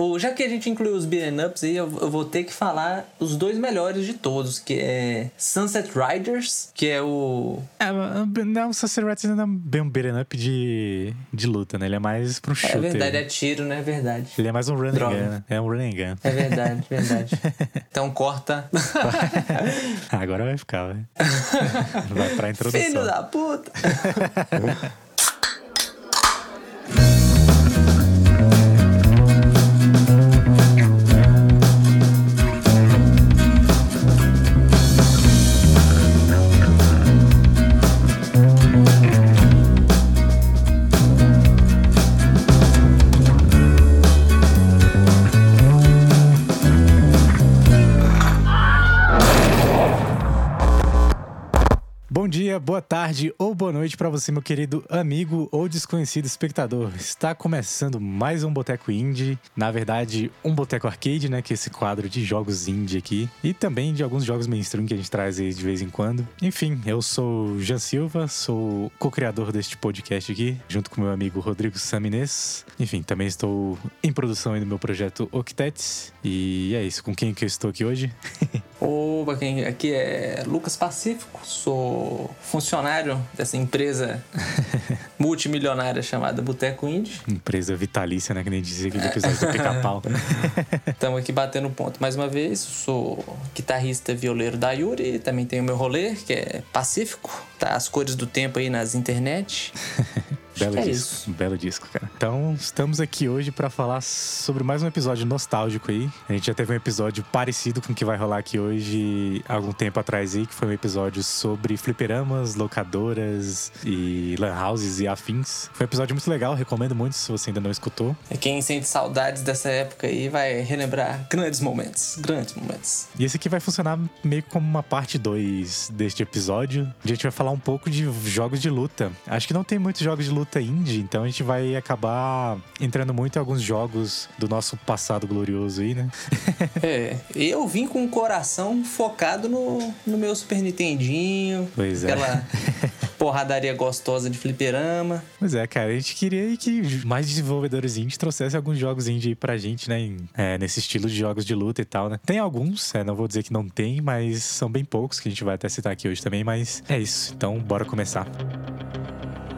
Ou já que a gente incluiu os beat'em ups aí, eu, eu vou ter que falar os dois melhores de todos, que é Sunset Riders, que é o... É, não, o Sunset Riders não é bem um beat'em up de, de luta, né? Ele é mais pra um shooter. É verdade, é tiro, né? É verdade. Ele é mais um running Droga. gun, né? É um running gun. É verdade, verdade. Então corta. Agora vai ficar, vai. Vai pra introdução. Filho da puta! Boa tarde ou boa noite pra você, meu querido amigo ou desconhecido espectador. Está começando mais um Boteco Indie, na verdade, um Boteco Arcade, né, que é esse quadro de jogos indie aqui, e também de alguns jogos mainstream que a gente traz aí de vez em quando. Enfim, eu sou o Jean Silva, sou co-criador deste podcast aqui, junto com meu amigo Rodrigo Saminês. Enfim, também estou em produção aí do meu projeto Octets. E é isso, com quem que eu estou aqui hoje? Opa, quem aqui é Lucas Pacífico, sou funcionário dessa empresa multimilionária chamada Boteco Indie. Empresa vitalícia, né, que nem dizia aquele episódio do Pica-Pau. Estamos aqui batendo ponto mais uma vez. Sou guitarrista violeiro da Yuri. Também tenho meu rolê, que é Pacífico. Tá as cores do tempo aí nas internet. Belo é disco, isso. belo disco, cara. Então, estamos aqui hoje pra falar sobre mais um episódio nostálgico aí. A gente já teve um episódio parecido com o que vai rolar aqui hoje, há algum tempo atrás aí, que foi um episódio sobre fliperamas, locadoras e lan houses e afins. Foi um episódio muito legal, recomendo muito se você ainda não escutou. E quem sente saudades dessa época aí vai relembrar grandes momentos. Grandes momentos. E esse aqui vai funcionar meio como uma parte 2 deste episódio. A gente vai falar um pouco de jogos de luta. Acho que não tem muitos jogos de luta indie, então a gente vai acabar entrando muito em alguns jogos do nosso passado glorioso aí, né? É, eu vim com o coração focado no, no meu Super Nintendinho. Pois é. Aquela porradaria gostosa de fliperama. Pois é, cara, a gente queria que mais desenvolvedores indie trouxessem alguns jogos indie aí pra gente, né? em- é, nesse estilo de jogos de luta e tal, né? Tem alguns, é, não vou dizer que não tem, mas são bem poucos que a gente vai até citar aqui hoje também, mas é isso. Então, bora começar. É,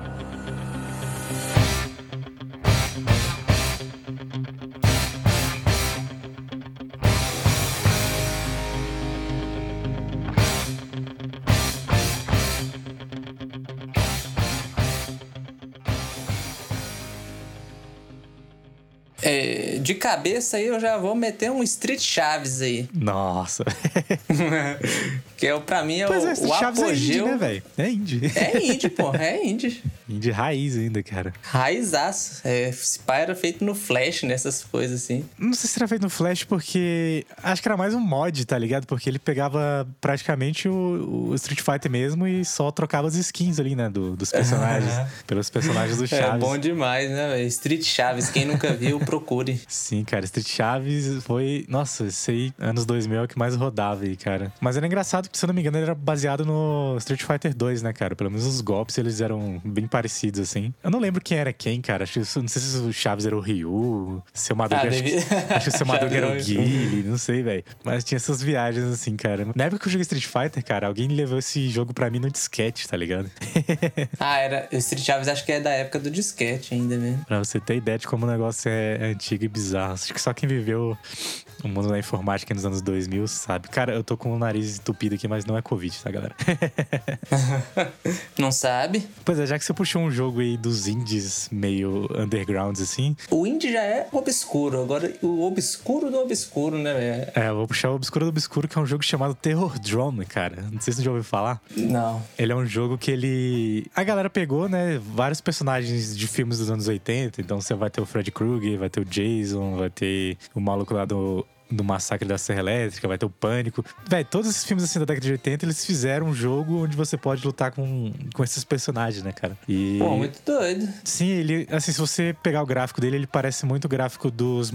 de cabeça aí eu já vou meter um Street Chaves aí. Nossa. que é, o- pra mim é pois o, é, o Chaves é indie, apogeu. né, velho? É indie. É indie, pô, é indie. Indie raiz ainda, cara. Raizaço. É, esse pai era feito no Flash, nessas coisas assim. Não sei se era feito no Flash porque. Acho que era mais um mod, tá ligado? Porque ele pegava praticamente o, o Street Fighter mesmo e só trocava as skins ali, né? do- dos personagens. pelos personagens do É Chaves. bom demais, né? Street Chaves, quem nunca viu, procure. Sim, cara, Street Chaves foi. Nossa, aí, anos 2000 é o que mais rodava aí, cara. Mas era engraçado que, se eu não me engano, ele era baseado no Street Fighter 2, né, cara? Pelo menos os golpes eles eram bem parecidos, assim. Eu não lembro quem era quem, cara. Acho não sei se o Chaves era o Ryu, se o Madruga. Ah, acho, deve- que, acho que o seu Madruga era o Chaves era o- Guile, não sei, velho. Mas tinha essas viagens, assim, cara. Na época que eu joguei Street Fighter, cara, alguém levou esse jogo pra mim no disquete, tá ligado? Ah, era. O Street Chaves acho que é da época do disquete ainda mesmo. Pra você ter ideia de como o negócio é antigo e bizarro. Acho que só quem viveu o mundo da informática nos anos 2000 sabe. Cara, eu tô com o nariz entupido aqui, mas não é Covid, tá, galera? Não sabe? pois é, já que você puxou um jogo aí dos indies meio undergrounds assim, O indie já é obscuro. Agora, o obscuro do obscuro, né, velho? é, eu vou puxar o Obscuro do Obscuro, que é um jogo chamado Terror Drone, cara. Não sei se você já ouviu falar. Não. Ele é um jogo que ele. A galera pegou, né? Vários personagens de filmes dos anos 80. Então você vai ter o Fred Krueger, vai ter o Jason, vai ter o maluco lá do do Massacre da Serra Elétrica, vai ter o Pânico. Véi, todos esses filmes assim da década de 80, eles fizeram um jogo onde você pode lutar com, com esses personagens, né, cara? E... Pô, muito doido. Sim, ele, assim, se você pegar o gráfico dele, ele parece muito o gráfico dos,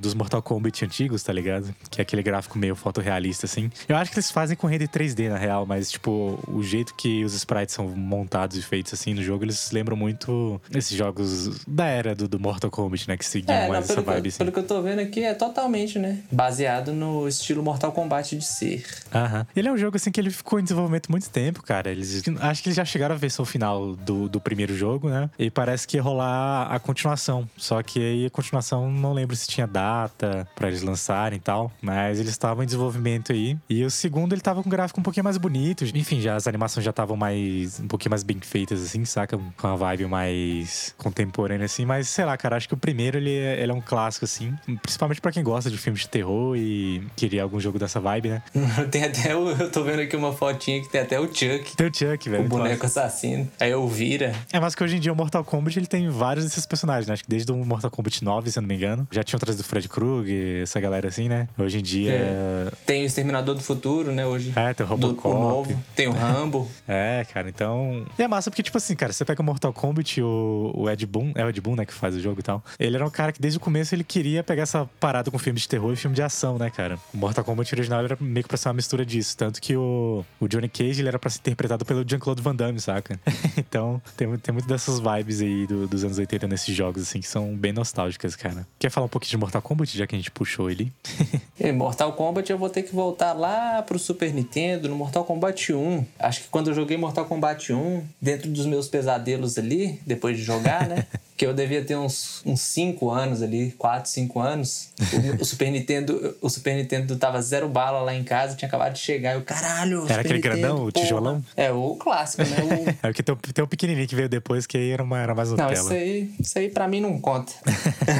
dos Mortal Kombat antigos, tá ligado? Que é aquele gráfico meio fotorrealista, assim. Eu acho que eles fazem com render 3D, na real, mas, tipo, o jeito que os sprites são montados e feitos, assim, no jogo, eles lembram muito esses jogos da era do, do Mortal Kombat, né? Que seguiam é, mais não, essa vibe, que, assim. Pelo que eu tô vendo aqui, é totalmente, né? Baseado no estilo Mortal Kombat de ser. Aham. Ele é um jogo, assim, que ele ficou em desenvolvimento muito tempo, cara. Eles, acho que eles já chegaram à versão final do, do primeiro jogo, né? E parece que ia rolar a continuação. Só que aí a continuação, não lembro se tinha data para eles lançarem e tal. Mas eles estavam em desenvolvimento aí. E o segundo, ele tava com um gráfico um pouquinho mais bonito. Enfim, já as animações já estavam mais... Um pouquinho mais bem feitas, assim, saca? Com a vibe mais contemporânea, assim. Mas, sei lá, cara, acho que o primeiro, ele é, ele é um clássico, assim. Principalmente para quem gosta de filmes de terror e queria algum jogo dessa vibe, né? tem até o, Eu tô vendo aqui uma fotinha que tem até o Chuck. Tem o Chuck, velho. O boneco clássico. assassino. Aí eu vira. É, mas que hoje em dia o Mortal Kombat, ele tem vários desses personagens, né? Acho que desde o Mortal Kombat 9, se eu não me engano. Já tinham trazido o Fred Krueger, essa galera assim, né? Hoje em dia... É. Tem o Exterminador do Futuro, né? Hoje. É, tem o Robocop. Do, o novo. Tem o Rambo. é, cara, então... E é massa porque, tipo assim, cara, você pega o Mortal Kombat, o, o Ed Boon, é o Ed Boon, né, que faz o jogo e tal. Ele era um cara que desde o começo ele queria pegar essa parada com filme de terror e filme de ação, né, cara? O Mortal Kombat original era meio que pra ser uma mistura disso. Tanto que o, o Johnny Cage, ele era pra ser interpretado pelo Jean-Claude Van Damme, saca? então, tem, tem muito dessas vibes aí do, dos anos 80 nesses jogos, assim, que são bem nostálgicas, cara. Quer falar um pouquinho de Mortal Kombat, já que a gente puxou ele? em Mortal Kombat eu vou ter que voltar lá pro Super Nintendo, no Mortal Kombat 1. Acho que quando eu joguei Mortal Kombat 1, dentro dos meus pesadelos ali, depois de jogar, né? que eu devia ter uns 5 anos ali, 4, 5 anos. O, o, Super Nintendo, o Super Nintendo tava zero bala lá em casa, tinha acabado de chegar. Eu, caralho, Era Super aquele Nintendo, grandão, porra. o tijolão? É, o clássico, né? O... é porque tem, tem um pequenininho que veio depois, que aí era, uma, era mais Nutella. Não, isso aí, isso aí pra mim não conta.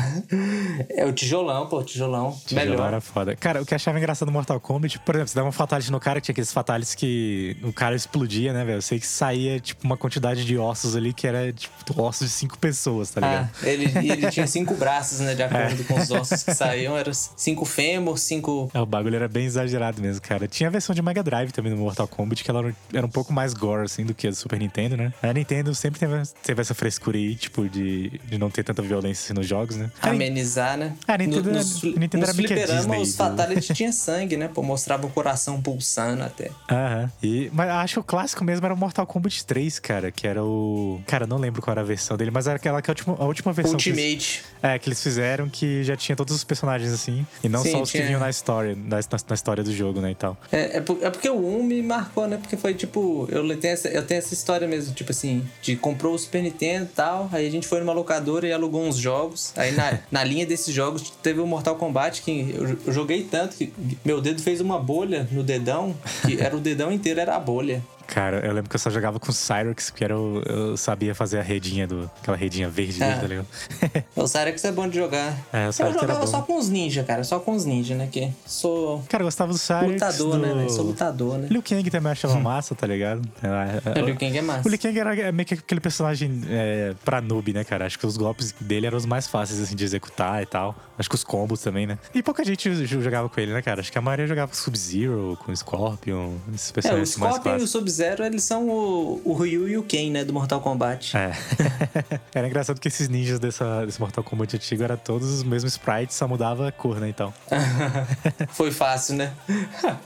é o tijolão, pô, tijolão. Tijolão melhor. era foda. Cara, o que eu achava engraçado no Mortal Kombat, por exemplo, você dava uma fatality no cara, que tinha aqueles fatalities que o cara explodia, né, velho? Eu sei que saía, tipo, uma quantidade de ossos ali que era, tipo, ossos de cinco pessoas, tá ligado? Ah, ele, ele tinha cinco braços, né, de acordo é. com os ossos que saíam. Eram cinco fêmur, cinco... É, o bagulho era bem exagerado mesmo, cara. Tinha a versão de Mega Drive também no Mortal Kombat, que ela era um pouco mais gore, assim, do que a do Super Nintendo, né? A Nintendo sempre teve, teve essa frescura aí, tipo, de, de não ter tanta violência assim, nos jogos, né? Amenizar, né? A Nintendo, no, nos, Nintendo nos era fliperama, os Fatality tinha sangue, né? Pô, mostrava o coração pulsando até. Aham. E, mas acho que o clássico mesmo era o Mortal Kombat 3, cara, que era o... Cara, não lembro qual era a versão dele, mas era aquela que a última, a última versão... Ultimate. Eles, é, que eles fizeram que já tinha todos os personagens assim, e não Sim, só os tinha... que vinham na história, na, na, história do jogo, né, e tal. É, é, é, porque o 1 me marcou, né? Porque foi tipo, eu tenho, essa, eu tenho essa história mesmo, tipo assim, de comprou o Super Nintendo e tal, aí a gente foi numa locadora e alugou uns jogos, aí na, na linha desses jogos teve o Mortal Kombat que eu, eu joguei tanto que meu dedo fez uma bolha no dedão, que era o dedão inteiro, era a bolha. Cara, eu lembro que eu só jogava com Cyrex, porque era o, eu sabia fazer a redinha do. aquela redinha verde é. tá ligado? o Cyrex é bom de jogar. É, o Cyrex eu jogava só com os ninja, cara. Só com os ninja, né? Que sou. Cara, eu gostava do Cyrex. Lutador, né, do... né? Sou lutador, né? Liu Kang também achava massa, tá ligado? É, o Liu Kang é massa. O Liu Kang era meio que aquele personagem é, pra noob, né, cara? Acho que os golpes dele eram os mais fáceis, assim, de executar e tal. Acho que os combos também, né? E pouca gente jogava com ele, né, cara? Acho que a maioria jogava com Sub-Zero, com Scorpion, esses personagens é, o Scorpion e o Sub-Zero, eles são o, Ryu e o Ken, né, do Mortal Kombat. É. era engraçado que esses ninjas dessa, desse Mortal Kombat antigo eram todos os mesmos sprites, só mudava a cor, né, então. Foi fácil, né?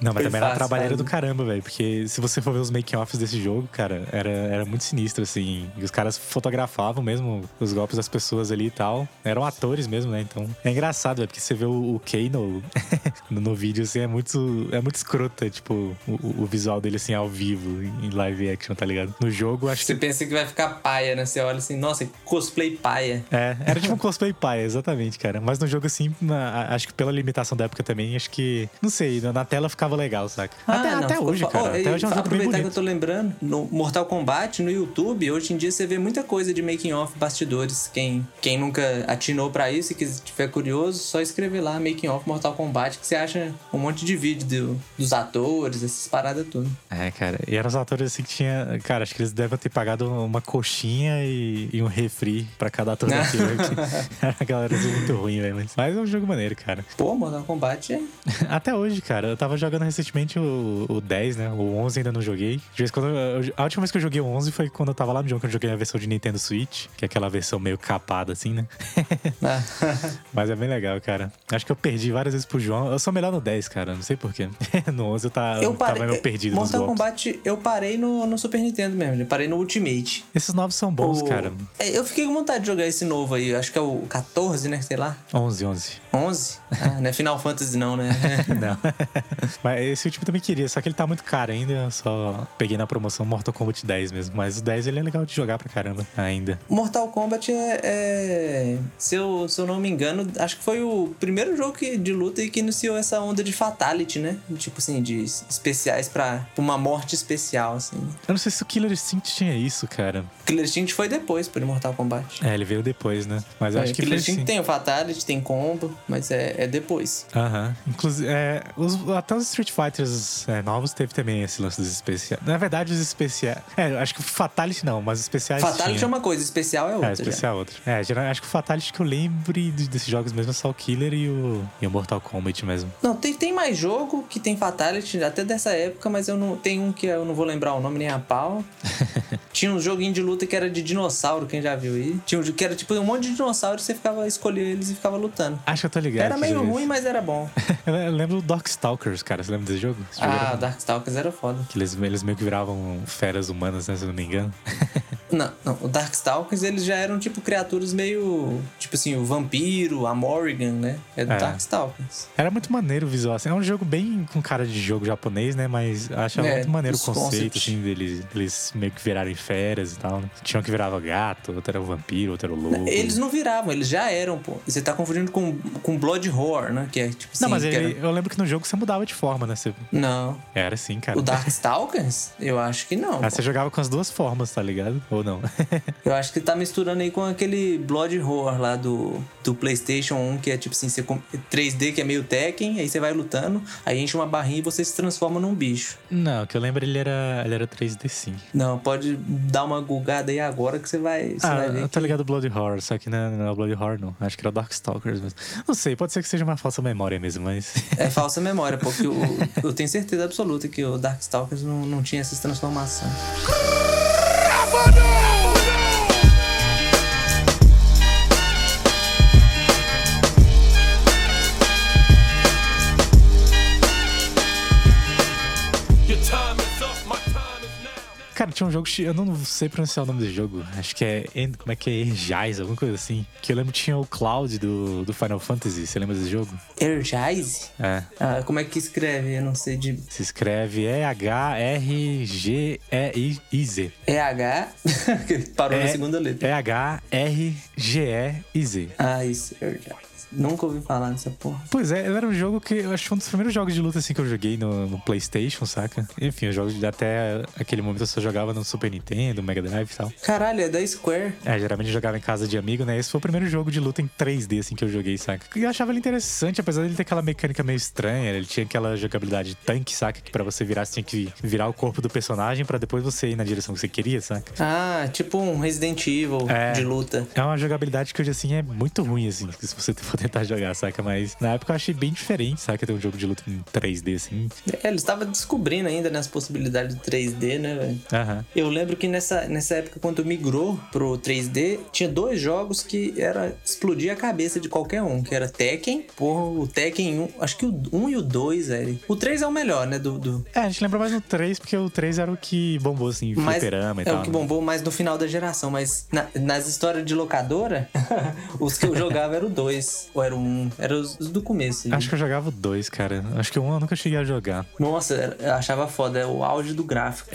Não, mas Foi também fácil, era trabalheira do caramba, velho. Porque se você for ver os making-offs desse jogo, cara, era, era muito sinistro, assim. E os caras fotografavam mesmo os golpes das pessoas ali e tal. Eram atores mesmo, né? Então é engraçado, velho, porque você vê o, o Kano no, no, vídeo, assim, é muito, é muito escroto, é, tipo, o, o, visual dele, assim, ao vivo, em live action, tá ligado? No jogo, acho você que. Você pensa que vai ficar paia, né? Você olha assim, nossa, cosplay paia. É, era tipo um cosplay paia, exatamente, cara. Mas no jogo, assim, na, acho que pela limitação da época também, acho que. Não sei, na tela ficava legal, saca? Ah, até, não, até hoje, cara. Oh, até hoje é um jogo aproveitar bem que eu tô lembrando, no Mortal Kombat, no YouTube, hoje em dia você vê muita coisa de making off bastidores. Quem, quem nunca atinou para isso e que tiver curioso, só escrever lá making off Mortal Kombat que você acha um monte de vídeo do, dos atores, essas paradas tudo. É, cara. E eram os atores assim que tinha. Cara, acho que eles devem ter pagado uma coxinha e, e um refri pra cada ator daquilo. a galera é muito ruim, velho. Mas, mas é um jogo maneiro, cara. Pô, Mortal Kombat é. Até hoje, cara. Eu tava jogando recentemente o, o 10, né? O 11 ainda não joguei. De vez quando eu, a última vez que eu joguei o 11 foi quando eu tava lá no jogo, que eu joguei a versão de Nintendo Switch, que é aquela versão meio capada, assim, né? Mas é bem legal, cara. Acho que eu perdi várias vezes pro João. Eu sou melhor no 10, cara. Não sei porquê. no 11 eu, tá, Eu tava parei. meio perdido nos Mortal golpes. Kombat eu parei no, no Super Nintendo mesmo. Eu parei no Ultimate. Esses novos são bons, O- cara. É, Eu fiquei com vontade de jogar esse novo aí. Acho que é o 14, né? Sei lá. 11, 11. 11? Ah, não é Final Fantasy não, né? Não. Mas esse último também queria, só que ele tá muito caro ainda. Eu só peguei na promoção Mortal Kombat 10 mesmo. Mas o 10 ele é legal de jogar pra caramba ainda. Mortal Kombat é, é- se, eu, se eu não me engano, acho que foi o primeiro jogo que- de luta que iniciou essa onda de fatality, né? Tipo assim, de especiais pra uma morte especial, assim. Eu não sei se o Killer Instinct tinha isso, cara. Killer Instinct foi depois, por Mortal Kombat. É, ele veio depois, né? Mas eu acho É, que Killer Instinct assim. tem o fatality, tem combo, mas é, é depois. Aham. Inclusive, é, os- até os Street Fighters é, novos teve também esse lance dos especiais. Na verdade, os especiais. É, acho que o Fatality não, mas os especiais. Fatality tinha. é uma coisa, especial é outra. É, já. especial é outro. É, geral- acho que o Fatality que eu lembre de- desses jogos mesmo é só o Killer e o, e o Mortal Kombat mesmo. Não, tem, tem mais jogo que tem Fatality, até dessa época, mas eu não. Tem um que eu não vou lembrar o nome nem a pau. Tinha um joguinho de luta que era de dinossauro, quem já viu aí? Tinha um que era tipo um monte de dinossauro e você ficava escolhendo eles e ficava lutando. Acho que eu tô ligado. Era meio ruim, mas era bom. Eu lembro do Darkstalkers, cara. Você lembra desse jogo? Esse jogo Ah, era- Darkstalkers era foda. Que eles, eles meio que viravam feras humanas, né? Se eu não me engano. Não, não, o Darkstalkers eles já eram tipo criaturas meio. Tipo assim, o vampiro, a Morrigan, né? É do É. Darkstalkers. Era muito maneiro o visual. Assim, é um jogo bem com cara de jogo japonês, né? Mas achava É, muito maneiro o conceito, assim, deles, deles meio que virarem feras e tal, né? Tinha um que virava gato, outro era o vampiro, outro era o lobo. Eles não viravam, eles já eram, pô. Você tá confundindo com, com Blood Horror, né? Que é tipo assim. Não, mas ele, era- eu lembro que no jogo você mudava de forma, né? Você, Não. era assim, cara. O Darkstalkers? Eu acho que não. Aí você jogava com as duas formas, tá ligado? Ou não? Eu acho que tá misturando aí com aquele Blood Horror lá do, do PlayStation 1, que é tipo assim, você com- 3D que é meio Tekken, aí você vai lutando, aí enche uma barrinha e você se transforma num bicho. não, que eu lembro ele era, ele era 3D sim. Não, pode dar uma gulgada aí agora que você vai, você Ah, vai ver. eu tô ligado Blood Horror, só que não, não é o Blood Horror, não. Acho que era o Darkstalkers mesmo. Não sei, pode ser que seja uma falsa memória mesmo, mas. É falsa memória, porque o- eu tenho certeza absoluta que o Darkstalkers não, não tinha essas transformações. Cara, tinha um jogo, eu não sei pronunciar o nome do jogo. Acho que é. Como é que é? Energize, alguma coisa assim. Que eu lembro que tinha o Cloud do, do Final Fantasy. Você lembra desse jogo? Energize? É. Ah, como é que escreve? Eu não sei de. Se escreve E-H-R-G-E-I-Z. EH? que Parou na É- segunda letra. E-H-R-G-E-I-Z. Ah, isso, Energize. Nunca ouvi falar nessa porra. Pois é, ele era um jogo que eu acho que um dos primeiros jogos de luta assim que eu joguei no, no PlayStation, saca? Enfim, os jogos até aquele momento eu só jogava no Super Nintendo, Mega Drive e tal. Caralho, é da Square. É, geralmente eu jogava em casa de amigo, né? Esse foi o primeiro jogo de luta em 3D, assim, que eu joguei, saca? E eu achava ele interessante, apesar dele ter aquela mecânica meio estranha. Ele tinha aquela jogabilidade de tanque, saca? Que pra você virar, você tinha que virar o corpo do personagem pra depois você ir na direção que você queria, saca? Ah, tipo um Resident Evil É. de luta. É uma jogabilidade que hoje, assim, é muito ruim, assim, se você for tentar jogar, saca? Mas na época eu achei bem diferente, saca? Ter um jogo de luta em 3D, assim. É, eles estavam descobrindo ainda nas possibilidades do 3D, né, velho? Aham. Eu lembro que nessa, nessa época, quando migrou pro 3D, tinha dois jogos que era explodir a cabeça de qualquer um, que era Tekken, porra, o Tekken 1, acho que o 1 e o 2, velho. O 3 é o melhor, né, do... do... É, a gente lembra mais no 3, porque o 3 era o que bombou, assim, Mas fliperama e é tal. o que né? bombou mais no final da geração, mas na- nas histórias de locadora, os que eu jogava era o 2, ou era o 1, era os, do começo. Acho que eu jogava o 2, cara. Acho que o 1 eu nunca cheguei a jogar. Nossa, eu achava foda, é o auge do gráfico.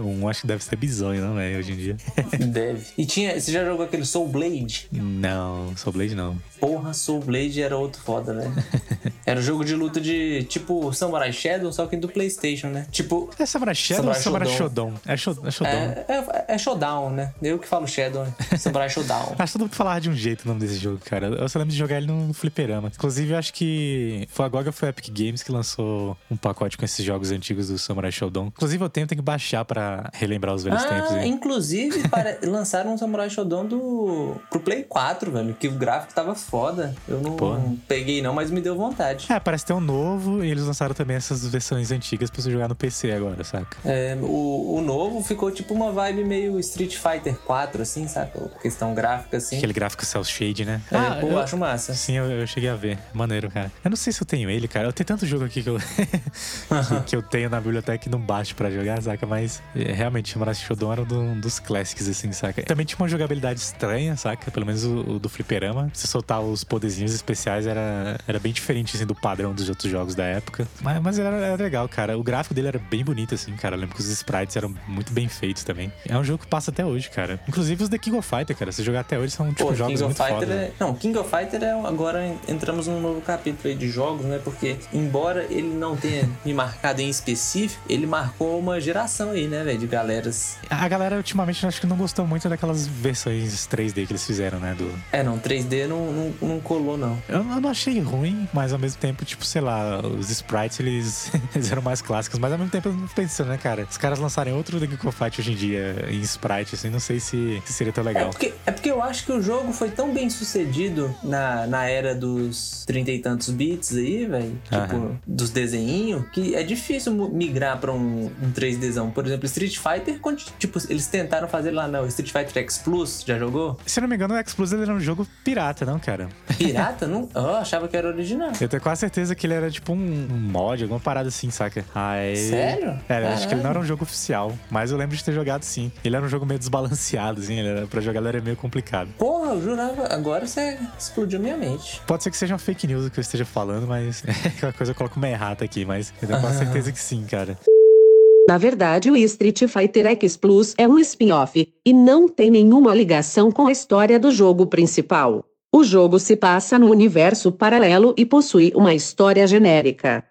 o 1 acho que deve ser bizonho, não, velho, hoje em dia. Deve. E tinha, você já jogou aquele Soul Blade? não, Soul Blade não. Porra, Soul Blade era outro foda, velho. Era um jogo de luta de tipo Samurai Shadow, só que do PlayStation, né? Tipo. É Samurai Shadow ou Samurai Samurai Shodown. Shodown? É, Sho- é Shodown. É, é, é Showdown, né? Eu que falo Shadow, né? Samurai Showdown. Acho que todo mundo falava de um jeito o nome desse jogo, cara. Eu só lembro de jogar ele no fliperama. Inclusive, eu acho que foi agora foi a Epic Games que lançou um pacote com esses jogos antigos do Samurai Shodown. Inclusive, eu tenho, tenho que baixar pra relembrar os velhos tempos. Ah, aí. inclusive pare- lançaram um Samurai Shodown do... pro Play 4, velho. Que o gráfico tava foda. Eu não Pô. peguei não, mas me deu vontade. É, parece ter um novo e eles lançaram também essas versões antigas pra você jogar no PC agora, saca? É, o, o novo ficou tipo uma vibe meio Street Fighter 4, assim, saca? Questão gráfica, assim. Aquele gráfico cel shade, né? É, pô, eu, eu acho massa. Sim, eu, eu cheguei a ver. Maneiro, cara. Eu não sei se eu tenho ele, cara. Eu tenho tanto jogo aqui que eu, que, que eu tenho na biblioteca que não baixa pra jogar, saca? Mas é, realmente, Samurai Shodown era um do- um dos classics, assim, saca? Também tinha uma jogabilidade estranha, saca? Pelo menos o, o do fliperama. Você soltar os poderzinhos especiais era, era bem diferente, assim, do padrão dos outros jogos da época. Mas, mas era, era legal, cara. O gráfico dele era bem bonito, assim, cara. Eu lembro que os sprites eram muito bem feitos também. É um jogo que passa até hoje, cara. Inclusive os The King of Fighter, cara. Se jogar até hoje, são, tipo, Pô, jogos King muito Fighter foda. é... Não, King of Fighter é... Agora entramos num novo capítulo aí de jogos, né? Porque, embora ele não tenha me marcado em específico, ele marcou uma geração aí, né, velho? De galeras... A galera ultimamente acho que não gostou muito daquelas versões 3D que eles fizeram, né? Do... É, não, 3D não, não, não colou, não. Eu, eu não achei ruim, mas ao mesmo tempo, tipo, sei lá, os sprites eles, eles eram mais clássicos, mas ao mesmo tempo eu fico pensando, né, cara? Os caras lançarem outro The King of Fight hoje em dia em sprite, assim, não sei se, se seria tão É legal. porque, é porque eu acho que o jogo foi tão bem sucedido na, na era dos trinta e tantos bits aí, velho. Tipo, Aham. dos desenhinhos, que é difícil migrar pra um, um 3Dzão. Por exemplo, Street Fighter, quando, tipo, eles tentaram fazer lá no Street Fighter X Plus, já jogou? Se não me engano, o X-Plus ele era um jogo pirata, não, cara? Pirata? não? Eu achava que era original. Eu tenho quase certeza que ele era tipo um mod, alguma parada assim, saca? Aí... Sério? É, eu acho que ele não era um jogo oficial, mas eu lembro de ter jogado sim. Ele era um jogo meio desbalanceado, assim, ele era, pra jogar ele era meio complicado. Porra, eu jurava. Agora você explodiu minha mente. Pode ser que seja uma fake news o que eu esteja falando, mas qualquer coisa eu coloco uma errata aqui, mas eu tenho quase certeza que sim, cara. Na verdade, o Street Fighter X Plus é um spin-off, e não tem nenhuma ligação com a história do jogo principal. O jogo se passa no universo paralelo e possui uma história genérica.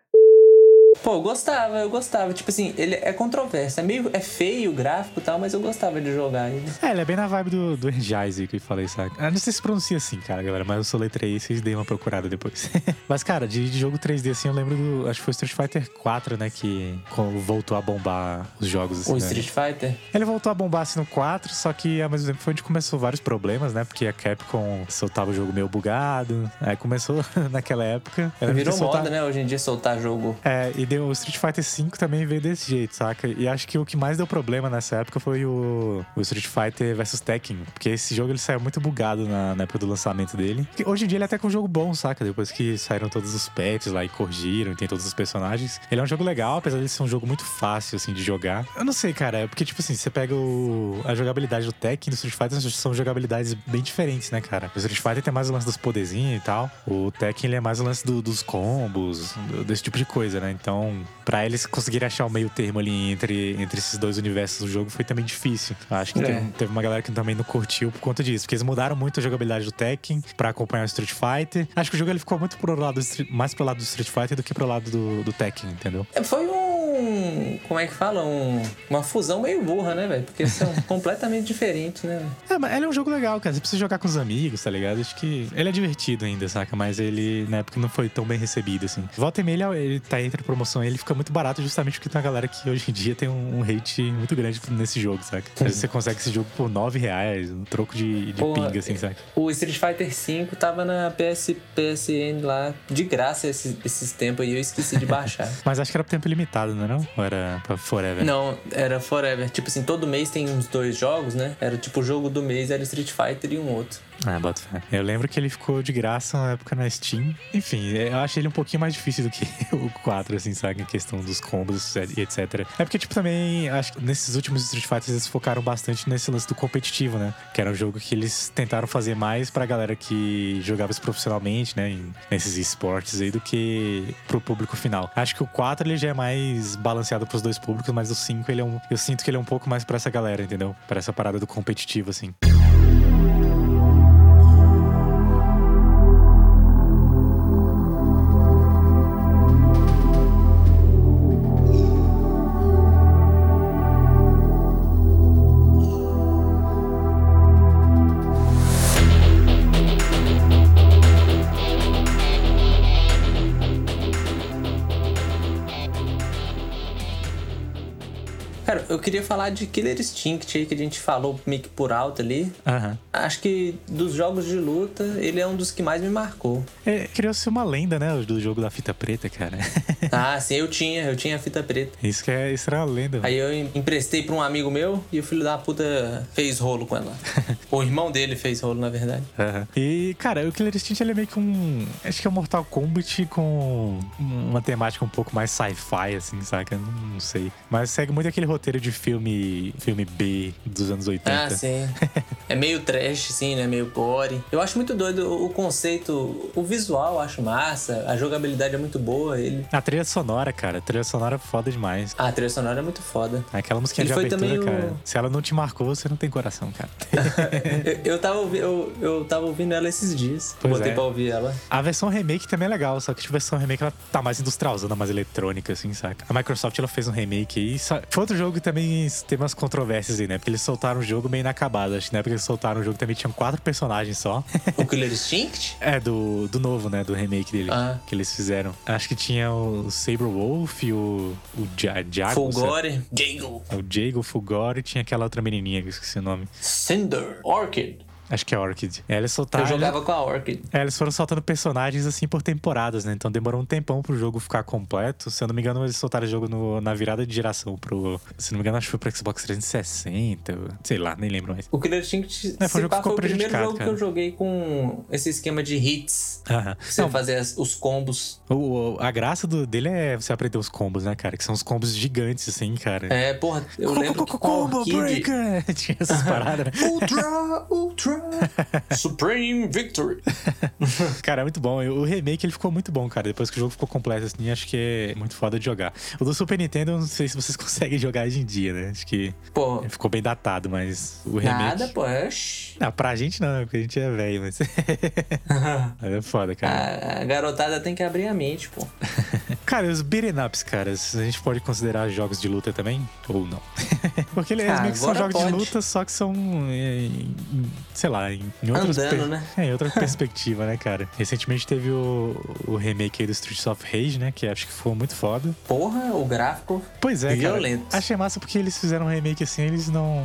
Pô, eu gostava, eu gostava. Tipo assim, ele é controverso. É meio. É feio o gráfico e tal, mas eu gostava de jogar ele. É, ele é bem na vibe do, do Energize que eu falei, saca? Eu não sei se pronuncia assim, cara, galera, mas eu soletrei aí, vocês deem uma procurada depois. mas, cara, de, de jogo 3D, assim, eu lembro do. Acho que foi Street Fighter 4, né? Que voltou a bombar os jogos. Assim, O né? Street Fighter. Ele voltou a bombar assim no 4, só que ao mesmo tempo foi onde começou vários problemas, né? Porque a Capcom soltava o jogo meio bugado. Aí começou naquela época. Virou moda, né? Hoje em dia soltar jogo. É, e deu, o Street Fighter V também veio desse jeito, saca? E acho que o que mais deu problema nessa época foi o, o Street Fighter vs Tekken. Porque esse jogo ele saiu muito bugado na, na época do lançamento dele. Que hoje em dia ele é até com um jogo bom, saca? Depois que saíram todos os patches lá e corrigiram, e tem todos os personagens. Ele é um jogo legal, apesar de ser um jogo muito fácil, assim, de jogar. Eu não sei, cara, é porque, tipo assim, você pega o, a jogabilidade do Tekken e do Street Fighter são jogabilidades bem diferentes, né, cara? O Street Fighter tem mais o lance dos poderzinhos e tal. O Tekken, ele é mais o lance do- dos combos, desse tipo de coisa, né? Então, pra eles conseguirem achar o meio termo ali entre, entre esses dois universos do jogo foi também difícil. Acho que É. teve, teve uma galera que também não curtiu por conta disso, porque eles mudaram muito a jogabilidade do Tekken pra acompanhar o Street Fighter. Acho que o jogo ele ficou muito pro lado mais pro lado do Street Fighter do que pro lado do, do Tekken, entendeu? É, Foi um. Como é que fala? Um, uma fusão meio burra, né, velho? Porque são completamente diferentes, né? É, mas ele é um jogo legal, cara. Você precisa jogar com os amigos, tá ligado? Acho que ele é divertido ainda, saca? Mas ele, na época, não foi tão bem recebido, assim. Volta e meia, ele, tá entre promoção e ele fica muito barato justamente porque tem uma galera que hoje em dia tem um, um hate muito grande nesse jogo, saca? Às vezes você consegue esse jogo por 9 reais, um troco de, de Porra, pinga, assim, saca? O Street Fighter V tava na PS, PSN lá, de graça esses, esses tempos aí, eu esqueci de baixar. Mas acho que era tempo limitado, não não? Ou era pra forever? Não, era Forever. Tipo assim, todo mês tem uns dois jogos, né? Era tipo o jogo do mês era Street Fighter e um outro. Ah, bota fé. Eu lembro que ele ficou de graça na época na Steam. Enfim, eu achei ele um pouquinho mais difícil do que o 4, assim, sabe? Em questão dos combos e etc. É porque, tipo, também, acho que nesses últimos Street Fighters eles focaram bastante nesse lance do competitivo, né? Que era um jogo que eles tentaram fazer mais pra galera que jogava isso profissionalmente, né? nesses esportes aí, do que pro público final. Acho que o 4 ele já é mais balanceado pros dois públicos, mas o 5 ele é um. Eu sinto que ele é um pouco mais pra essa galera, entendeu? Pra essa parada do competitivo, assim. Cara, queria falar de Killer Instinct aí, que a gente falou meio que por alto ali. Aham. Acho que dos jogos de luta, ele é um dos que mais me marcou. É, Criou-se uma lenda, né? Do jogo da fita preta, cara. Ah, sim, eu tinha, eu tinha a fita preta. Isso que é, isso era uma lenda. Aí eu em- emprestei pra um amigo meu e o filho da puta fez rolo com ela. o irmão dele fez rolo, na verdade. Aham. E, cara, o Killer Instinct ele é meio que um. Acho que é um Mortal Kombat com uma temática um pouco mais sci-fi, assim, saca? Não, não sei. Mas segue muito aquele roteiro de filme, filme B dos anos 80. Ah, sim. É meio trash, sim, né? Meio gore. Eu acho muito doido o conceito, o visual eu acho massa, a jogabilidade é muito boa. Ele... A trilha sonora, cara, a trilha sonora é foda demais. Ah, a trilha sonora é muito foda. Aquela música de foi abertura, também o- cara. Se ela não te marcou, você não tem coração, cara. eu, eu, tava ouvi, eu, eu tava ouvindo ela esses dias. Pois Botei é. pra ouvir ela. A versão remake também é legal, só que a versão remake ela tá mais industrialzona, mais eletrônica, assim, saca? A Microsoft ela fez um remake aí. Só... Foi outro jogo que também teve umas controvérsias aí, né? Porque eles soltaram o jogo meio inacabado. Acho que na época eles soltaram o jogo também tinham quatro personagens só. O Killer Instinct? é, do, do novo, né? Do remake dele Ah. que eles fizeram. Acho que tinha o Saber Wolf, o, o ja Jago. Fulgore, Jago, O Jago, Fulgore e tinha aquela outra menininha que eu esqueci o nome. Cinder, Orchid. Acho que é Orchid. Eles Eu soltaram. jogava com a Orchid. É, eles foram soltando personagens assim por temporadas, né? Então demorou um tempão pro jogo ficar completo. Se eu não me engano, eles soltaram o jogo no- na virada de geração pro. Se não me engano, acho que foi pro Xbox 360. Sei lá, nem lembro mais. O Killer Instinct É, foi um pá, foi o primeiro jogo cara. que eu joguei com esse esquema de hits. Aham. Você Não, fazer as- os combos. o- o- a graça do- dele é você aprender os combos, né, cara? Que são os combos gigantes, assim, cara. É, porra, eu lembro Combo. Breaker! Tinha essas paradas, né? Ultra, Ultra, Supreme Victory. Cara, é muito bom. O remake ele ficou muito bom, cara. Depois que o jogo ficou completo, assim, acho que é muito foda de jogar. O do Super Nintendo, eu não sei se vocês conseguem jogar hoje em dia, né? Acho que Pô, ficou bem datado, mas o remake. nada, pô. é. Não, pra gente não, porque a gente é velho, mas. Mas é foda, cara. A, a garotada tem que abrir a mente, pô. Cara, os beat'em ups, cara, a gente pode considerar jogos de luta também? Ou não? Porque eles Ah, meio que são jogos de pode. luta, só que são. é, em- em- sei lá, em, em Andando, né? É, em outra perspectiva, né, cara? Recentemente teve o, o remake aí do Streets of Rage, né? Que acho que foi muito foda. Porra, o gráfico. Pois é, cara. Violento. Achei massa porque eles fizeram um remake assim, eles não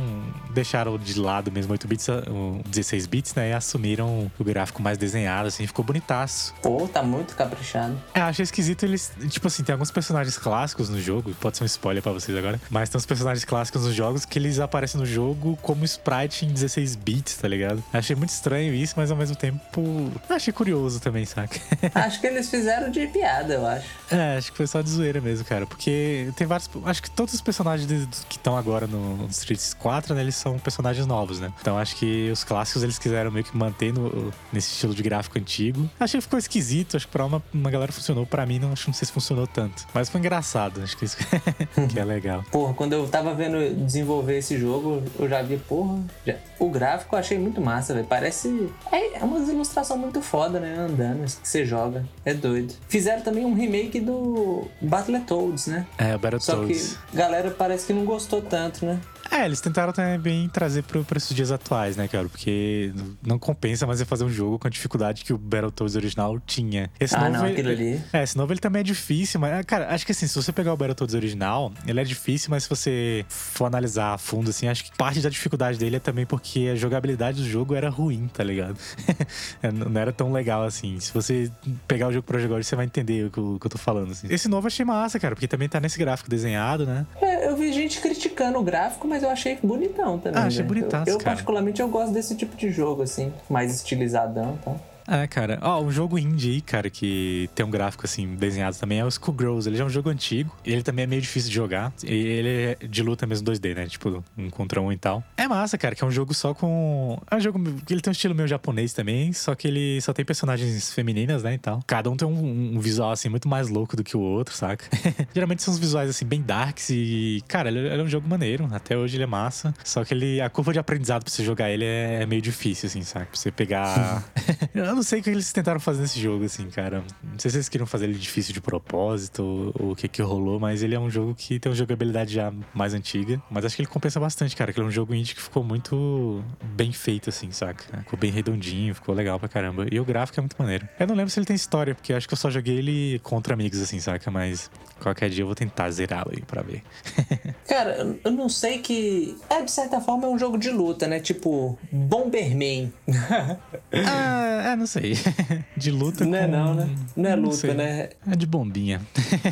deixaram de lado mesmo 8 bits, o 16 bits, né? E assumiram o gráfico mais desenhado, assim, ficou bonitaço. Pô, tá muito caprichado. É, achei esquisito eles. Tipo assim, tem alguns personagens clássicos no jogo, pode ser um spoiler pra vocês agora, mas tem uns personagens clássicos nos jogos que eles aparecem no jogo como sprite em 16 bits, tá ligado? Achei muito estranho isso, mas ao mesmo tempo. Achei curioso também, saca? Acho que eles fizeram de piada, eu acho. É, acho que foi só de zoeira mesmo, cara. Porque tem vários. Acho que todos os personagens que estão agora no, no Streets 4, né? Eles são personagens novos, né? Então acho que os clássicos eles quiseram meio que manter no- nesse estilo de gráfico antigo. Achei que ficou esquisito. Acho que pra uma, uma galera funcionou. Pra mim, não, acho, não sei se funcionou tanto. Mas foi engraçado. Acho que isso que é legal. Porra, quando eu tava vendo desenvolver esse jogo, eu já vi, porra. já- O gráfico eu achei muito massa, velho. Parece. É, é uma ilustração muito foda, né? Andando, que você joga. É doido. Fizeram também um remake do Battletoads, né? É, o Só que Battletoads. galera parece que não gostou tanto, né? É, eles tentaram também trazer pra esses dias atuais, né, cara? Porque não compensa mais fazer um jogo com a dificuldade que o Battletoads original tinha. Esse Ah, novo, não, ele- aquilo ali. É, esse novo ele também é difícil, mas, ah, cara, acho que assim, se você pegar o Battletoads original, ele é difícil, mas se você for analisar a fundo, assim, acho que parte da dificuldade dele é também porque a jogabilidade do jogo era ruim, tá ligado? É, não era tão legal assim. Se você pegar o jogo pra jogar hoje, você vai entender o que eu, o que eu tô falando, assim. Esse novo eu achei massa, cara, porque também tá nesse gráfico desenhado, né? É, eu vi gente criticando o gráfico, mas eu achei bonitão também. Ah, achei né? bonitaço, Eu, eu particularmente, eu gosto desse tipo de jogo, assim, mais estilizadão e tal. É, cara. Ó, um jogo indie aí, cara, que tem um gráfico assim desenhado também é o Skullgirls. Ele já é um jogo antigo. Ele também é meio difícil de jogar. E ele é de luta mesmo 2D, né? Tipo, um contra um e tal. É massa, cara, que é um jogo só com. É um jogo que ele tem um estilo meio japonês também, só que ele só tem personagens femininas, né? E tal. Cada um tem um, um visual assim muito mais louco do que o outro, saca? Geralmente são uns visuais assim bem darks e. Cara, ele, ele é um jogo maneiro. Até hoje ele é massa. Só que ele. A curva de aprendizado pra você jogar ele é, é meio difícil, assim, saca? Pra você pegar. eu não sei o que eles tentaram fazer nesse jogo, assim, cara. Não sei se eles queriam fazer ele difícil de propósito ou, o que que rolou, mas ele é um jogo que tem uma jogabilidade já mais antiga. Mas acho que ele compensa bastante, cara. Que ele é um jogo indie que ficou muito bem feito, assim, saca? Ficou bem redondinho, ficou legal pra caramba. E o gráfico é muito maneiro. Eu não lembro se ele tem história, porque acho que eu só joguei ele contra amigos, assim, saca? Mas qualquer dia eu vou tentar zerá-lo aí pra ver. Cara, eu- eu não sei que. É, de certa forma, é um jogo de luta, né? Tipo, Bomberman. ah, é, não sei. De luta Não é com... não, né? Não é luta, sei. né? É de bombinha.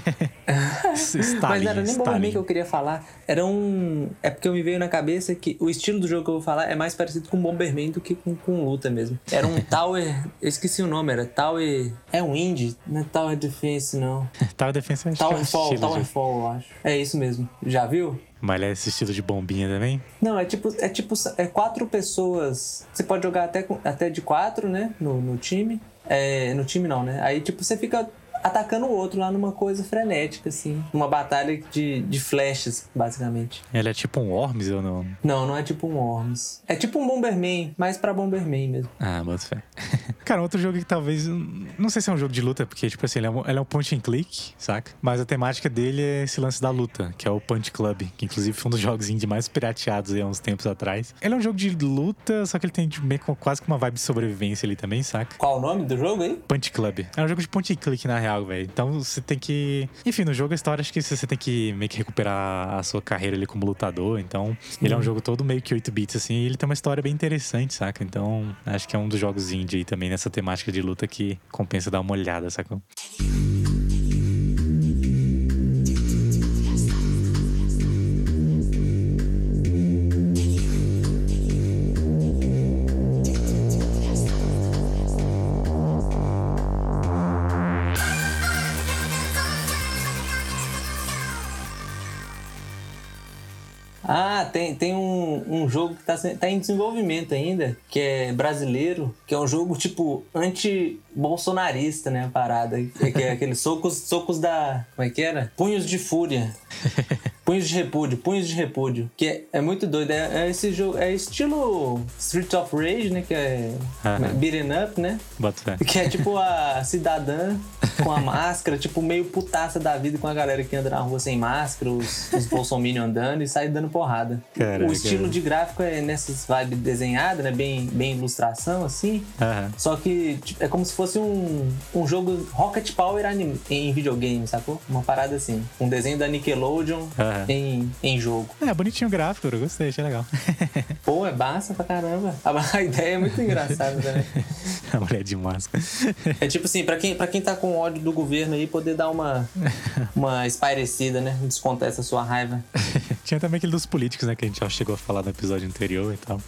Mas Stalin, não era nem Stalin. Bomberman que eu queria falar. Era um. É porque eu me veio na cabeça que o estilo do jogo que eu vou falar é mais parecido com Bomberman do que com, com luta mesmo. Era um Tower. Eu esqueci o nome, era Tower. É um indie? Não é Tower Defense, não. Tower Defense é Towerfall, Towerfall, eu acho. É isso mesmo. Já viu? Mas ele é esse estilo de bombinha também? Não, é tipo, é tipo, é quatro pessoas. Você pode jogar até, até de quatro, né? No, no time. É, no time não, né? Aí, tipo, você fica atacando o outro lá numa coisa frenética, assim. Uma batalha de, de flechas, basicamente. Ele é tipo um Worms ou não? Não, não é tipo um Worms. É tipo um Bomberman, mais pra Bomberman mesmo. Ah, boto fé. Cara, outro jogo que talvez. Não sei se é um jogo de luta, porque, tipo assim, ele é um, ele é um point and click, saca? Mas a temática dele é esse lance da luta, que é o Punch Club, que inclusive foi um dos jogos indie mais pirateados aí há uns tempos atrás. Ele é um jogo de luta, só que ele tem tipo, meio com- quase que uma vibe de sobrevivência ali também, saca? Qual o nome do jogo aí? Punch Club. É um jogo de point and click, na real, velho. Então você tem que. Enfim, no jogo a história acho que você tem que meio que recuperar a sua carreira ali como lutador. Então, ele é um jogo todo meio que 8 bits, assim, e ele tem uma história bem interessante, saca? Então, acho que é um dos jogos indie aí também nessa temática de luta que compensa dar uma olhada, sacou? Ah, tem, tem um, um jogo que tá, se- tá em desenvolvimento ainda, que é brasileiro, que é um jogo tipo anti-bolsonarista, né? A parada. Que que é aqueles socos, socos da. Como é que era? Punhos de fúria. Punhos de repúdio, punhos de repúdio. Que é, é muito doido. É, é esse jogo. É estilo Street of Rage, né? Que é. Aham. Beaten up, né? Bota. Que é tipo a cidadã com a máscara, tipo meio putaça da vida com a galera que anda na rua sem máscara, os, os bolsominion andando e sai dando porrada. Caraca. O estilo de gráfico é nessas vibes desenhada, né? Bem, bem ilustração, assim. Só que tipo, é como se fosse um, um jogo Rocket Power anim- em videogame, sacou? Uma parada assim. Um desenho da Nickelodeon Aham. em, em jogo. É, bonitinho o gráfico, eu gostei, achei legal. Pô, é massa pra caramba. A, ideia é muito engraçada também. a mulher de máscara. É tipo assim, pra quem, pra quem tá com ódio do governo aí, poder dar uma, uma espairecida, né? Descontar essa sua raiva. Tinha também aquele dos políticos, né? Que a gente já chegou a falar no episódio anterior e tal.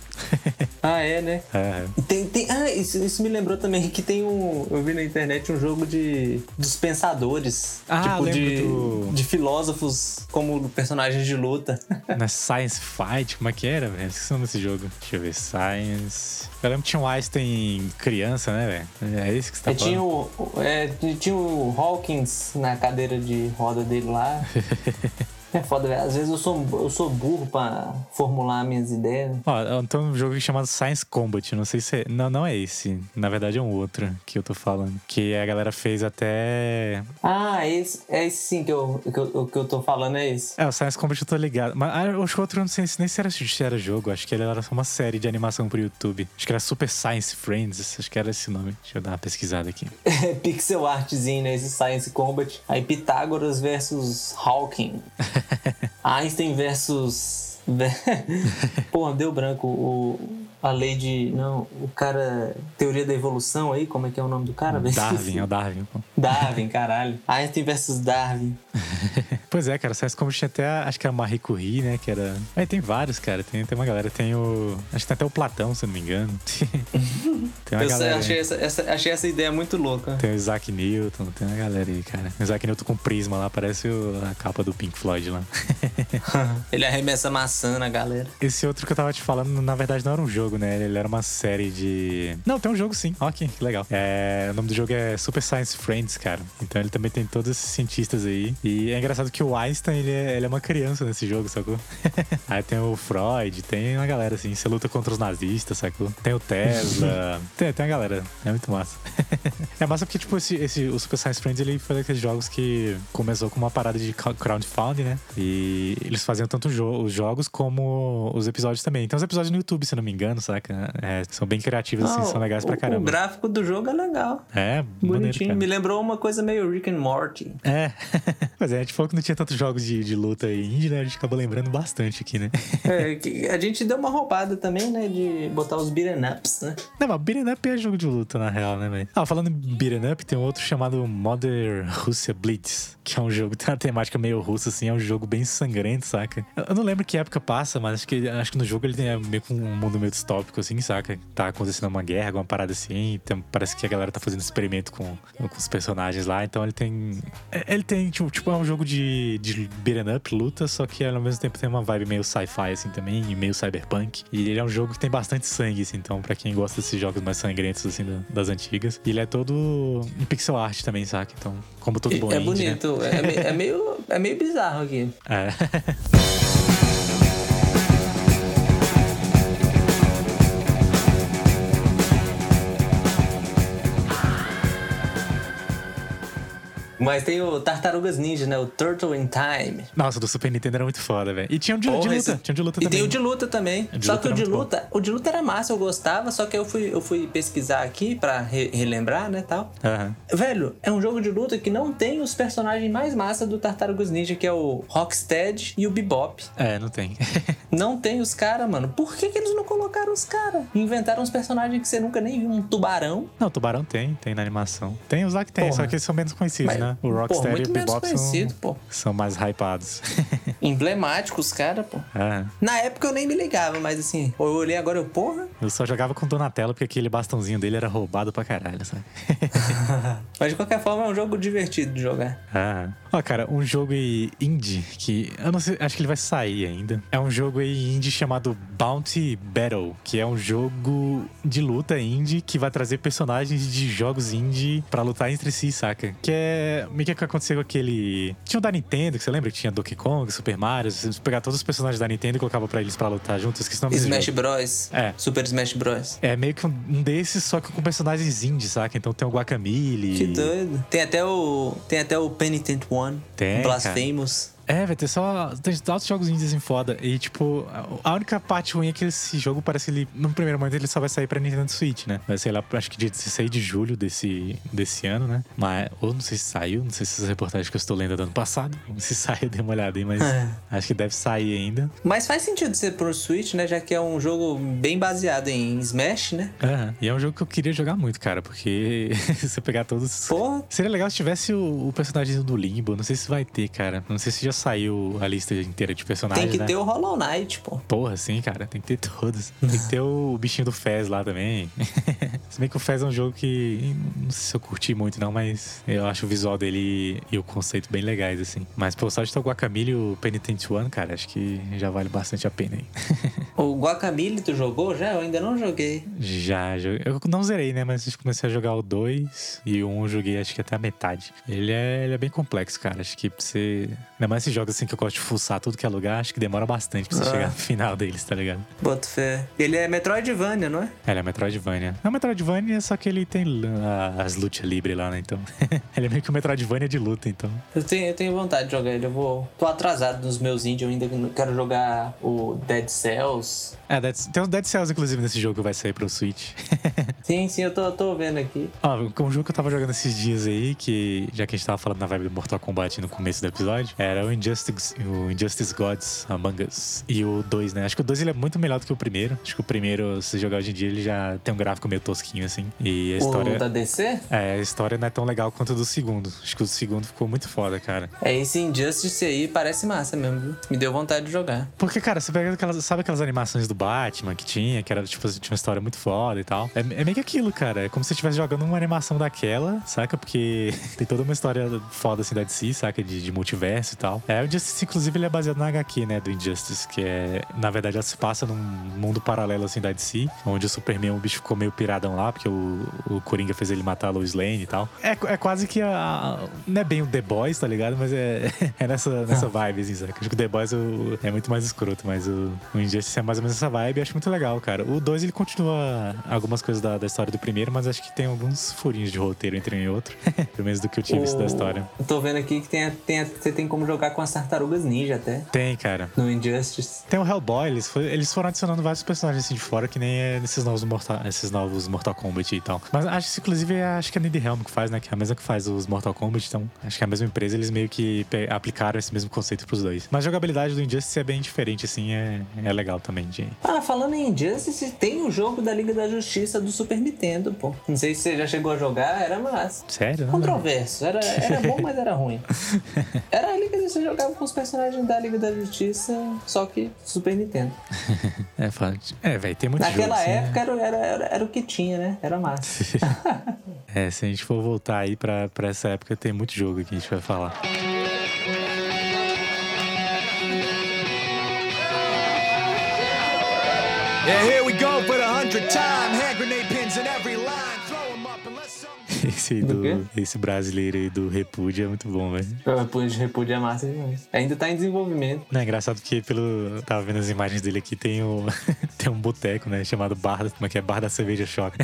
Ah, é, né? É, E Tem, tem, ah, isso, isso me lembrou também que tem um. Eu vi na internet um jogo de. dos pensadores. Ah, tipo, lembro de, do- de filósofos como personagens de luta. Na Science Fight, como é que era, velho? Esqueci o nome desse jogo. Deixa eu ver. Science. Eu lembro que tinha um Einstein criança, né, velho? É esse que você tá É, tinha, falando? o, é, tinha o Hawkins na cadeira de roda dele lá. É foda, velho. Às vezes eu sou, eu sou burro pra formular minhas ideias. Ó, tem um jogo chamado Science Combat. Não sei se é. Não, não é esse. Na verdade é um outro que eu tô falando. Que a galera fez até. Ah, esse, é esse sim que eu, que, eu, que eu tô falando, é esse. É, o Science Combat eu tô ligado. Mas ah, eu acho que o outro eu não sei se- nem se era, se era jogo. Acho que ele era só uma série de animação pro YouTube. Acho que era Super Science Friends. Acho que era esse nome. Deixa eu dar uma pesquisada aqui. É pixel artzinho, né? Esse Science Combat. Aí Pitágoras versus Hawking. Einstein versus. Pô, deu branco. O, a lei de. Não, o cara. Teoria da evolução aí, como é que é o nome do cara? Darwin, é o Darwin. pô. Darwin, caralho. Einstein versus Darwin. Pois é, cara, Science Combat tinha até, acho que a Marie Curie, né, que era... Aí tem vários, cara, tem, tem uma galera, tem o... Acho que tem até o Platão, se eu não me engano. tem uma Eu galera... achei, essa, essa- achei essa ideia muito louca. Tem o Isaac Newton, tem uma galera aí, cara. O Isaac Newton com prisma lá, parece o- a capa do Pink Floyd lá. Ele arremessa maçã na galera. Esse outro que eu tava te falando, na verdade, não era um jogo, jogo, né? Ele era uma série de. Não, tem um jogo sim. Ok, que legal. É, o nome do jogo é Super Science Friends, cara. Então ele também tem todos esses cientistas aí. E é engraçado que o Einstein, ele é, ele é uma criança nesse jogo, sacou? aí tem o Freud, tem uma galera assim. Você luta contra os nazistas, sacou? Tem o Tesla. tem, tem uma galera. É muito massa. é massa porque, tipo, esse, esse, o Super Science Friends, ele foi daqueles jogos que começou com uma parada de crowd- crowdfunding, né? E eles faziam tanto jo- os jogos como os episódios também. Tem uns episódios no YouTube, se não me engano, saca? É, são bem criativos, assim, são legais pra o- O caramba. gráfico do jogo é legal. É, maneiro, Bonitinho. cara. Me lembrou uma coisa meio Rick and Morty. É. Mas é, a gente falou que não tinha tantos jogos de, de luta aí indie, né? A gente acabou lembrando bastante aqui, né? É, a gente deu uma roubada também, né? De botar os beat'em ups, né? Não, mas Beat'em Up é jogo de luta, na real, né, velho? Ah, falando em Beat'em Up, tem um outro chamado Modern Russia Blitz, que é um jogo que tem uma temática meio russa, assim, é um jogo bem sangrento, saca? Eu eu não lembro que época passa, mas acho que, acho que no jogo ele tem é, meio com um mundo meio distópico, assim, saca? Tá acontecendo uma guerra, alguma parada assim, parece que a galera tá fazendo experimento com, com os personagens lá, então ele tem... é- Ele tem, tipo, tipo é um jogo de, de Beat'em Up, luta, só que ao mesmo tempo tem uma vibe meio sci-fi, assim, também, e meio cyberpunk. E ele é um jogo que tem bastante sangue, assim, então pra quem gosta desses jogos mais sangrentos, assim, da- das antigas. E ele é todo em pixel art também, saca? Então, como todo bom é né? bonito. É, me- é meio, é meio bizarro aqui. É. Mas tem o Tartarugas Ninja, né? O Turtle in Time. Nossa, do Super Nintendo era muito foda, velho. E tinha um de, de Porra, luta. esse- Tinha de luta e também. tem o de luta também. O de só luta que o de luta, o de luta era massa, eu gostava, só que eu fui, eu fui pesquisar aqui pra re- relembrar, né, tal. Aham. Velho, é um jogo de luta que não tem os personagens mais massa do Tartarugas Ninja, que é o Rocksteady e o Bebop. É, não tem. Não tem os caras, mano. Por que, que eles não colocaram os caras? Inventaram uns personagens que você nunca nem viu. Um tubarão. não, Tubarão tem, tem na animação. Tem os lá que tem, Porra. só que eles são menos conhecidos, Mas, né? O pô, Rocksteady e o Bebop conhecido, são, pô. são mais hypados. Emblemáticos, cara, pô. é. Na época eu nem me ligava, mas assim, eu olhei agora, eu, porra. Eu só jogava com Donatello porque aquele bastãozinho dele era roubado pra caralho, sabe? Mas de qualquer forma é um jogo divertido de jogar. Ah. Ó, cara, um jogo aí indie que eu não sei, acho que ele vai sair ainda. É um jogo aí indie chamado Bounty Battle, que é um jogo de luta indie que vai trazer personagens de jogos indie pra lutar entre si, saca? Que é meio que o que aconteceu com aquele. Tinha o da Nintendo, que você lembra que tinha Donkey Kong, Super Mario, você pegar todos os personagens da Nintendo e colocava pra eles pra lutar juntos, esqueci o nome desse Smash. Bros. É. Super Smash Bros. É meio que um um desses, só que com personagens indie, saca? Então tem o Guacamole. Que doido. Tem até o. Tem até o Penitent One. Tem, Blasphemous. É, vai ter só. Tem altos jogos indies assim foda. E, tipo, a única parte ruim é que esse jogo parece que ele. No primeiro momento ele só vai sair pra Nintendo Switch, né? Vai ser lá, acho que dia 16 de julho desse, desse ano, né? Mas. Ou não sei se saiu, não sei se essas reportagens que eu estou lendo é do ano passado. Se saiu, eu dei uma olhada aí, mas É. acho que deve sair ainda. Mas faz sentido ser pro Switch, né? Já que é um jogo bem baseado em Smash, né? Aham. E é um jogo que eu queria jogar muito, cara, porque se você pegar todos. Porra. Seria legal se tivesse o, o personagem do Limbo. Não sei se vai ter, cara. Não sei se já saiu a lista inteira de personagens. Tem que né? ter o Hollow Knight, pô. Porra, sim, cara, tem que ter todos. Tem que ter o bichinho do Fez lá também. se bem que o Fez é um jogo que não sei se eu curti muito, não, mas eu acho o visual dele e o conceito bem legais, assim. Mas, pô, só de ter o Guacamole e o Penitent One, cara, acho que já vale bastante a pena aí. O Guacamole tu jogou já? Eu ainda não joguei. já, eu não zerei, né? Mas eu comecei a jogar o 2 e o 1 eu joguei acho que até a metade. Ele é, ele é bem complexo, cara. Acho que pra você. Ainda mais esses jogos assim que eu gosto de fuçar tudo que é lugar, acho que demora bastante pra você Ah. chegar no final deles, tá ligado? Boto fé. Ele é Metroidvania, não é? Ele é Metroidvania. É um Metroidvania, só que ele tem ah, as lutas livres lá, né? Então. ele é meio que um Metroidvania de luta, então. Eu tenho, eu tenho vontade de jogar ele. Eu vou. Tô atrasado nos meus indies, eu ainda quero jogar o Dead Cells. É, Dead- tem os Dead Cells, inclusive, nesse jogo que vai sair pro Switch. Sim, sim, eu tô, tô vendo aqui. Ó, um jogo que eu tava jogando esses dias aí, que já que a gente tava falando na vibe do Mortal Kombat no começo do episódio, era o Injustice, o Injustice Gods Among Us. E o 2, né? Acho que o 2 ele é muito melhor do que o primeiro. Acho que o primeiro, se jogar hoje em dia, ele já tem um gráfico meio tosquinho, assim. E a história. O da DC? É, a história não é tão legal quanto a do segundo. Acho que o segundo ficou muito foda, cara. É, esse Injustice aí parece massa mesmo, viu? Me deu vontade de jogar. Porque, cara, você pega aquelas, sabe aquelas animações do Batman que tinha, que era, tipo, tinha uma história muito foda e tal. É, é meio que aquilo, cara. É como se você estivesse jogando uma animação daquela, saca? Porque tem toda uma história foda, assim, da DC, saca? De, de multiverso e tal. É, o Injustice, inclusive, ele é baseado na HQ, né, do Injustice, que é, na verdade, ela se passa num mundo paralelo, assim, da DC, onde o Superman, o bicho ficou meio piradão lá, porque o, o Coringa fez ele matar a Lois Lane e tal. É, é quase que a... Não é bem o The Boys, tá ligado? Mas é, é nessa, nessa vibe, assim, sabe? Acho que o The Boys o- é muito mais escroto, mas o, o Injustice é mais ou menos essa vibe e acho muito legal, cara. O 2, ele continua algumas coisas da, da história do primeiro, mas acho que tem alguns furinhos de roteiro entre um e outro. Pelo menos do que eu tinha visto da história. Eu tô vendo aqui que tem, tem, você tem como jogar com as tartarugas ninja até. Tem, cara. No Injustice. Tem o Hellboy, eles, foi- eles foram adicionando vários personagens assim de fora, que nem é nesses novos Mortal, esses novos Mortal Kombat e tal. Mas acho que, inclusive, é, acho que é a NetherRealm que faz, né? Que é a mesma que faz os Mortal Kombat, então acho que é a mesma empresa, eles meio que aplicaram esse mesmo conceito pros dois. Mas a jogabilidade do Injustice é bem diferente, assim, é, é legal também de... Ah, falando em Injustice, tem o jogo da Liga da Justiça do Super Nintendo, pô. Não sei se você já chegou a jogar, era massa. Sério? Não, Controverso. Era, era bom, mas era ruim. Era a Liga da Você jogava com os personagens da Liga da Justiça, só que Super Nintendo. É, é velho, tem muito Naquela jogo, assim, época era, era, era, era o que tinha, né? Era massa. É, se a gente for voltar aí pra, pra essa época, tem muito jogo que a gente vai falar. Yeah, here we go for the hundredth time. Hand grenade pins in every line. Throw 'em up and let's. Esse, Do do, esse brasileiro aí do Repúdio é muito bom, velho. O de Repúdio é massa demais. Ainda tá em desenvolvimento. Não, é engraçado porque pelo. Tava vendo as imagens dele aqui, tem, o, tem um boteco, né? Chamado Bar, como é que é? Bar da Cerveja Choque.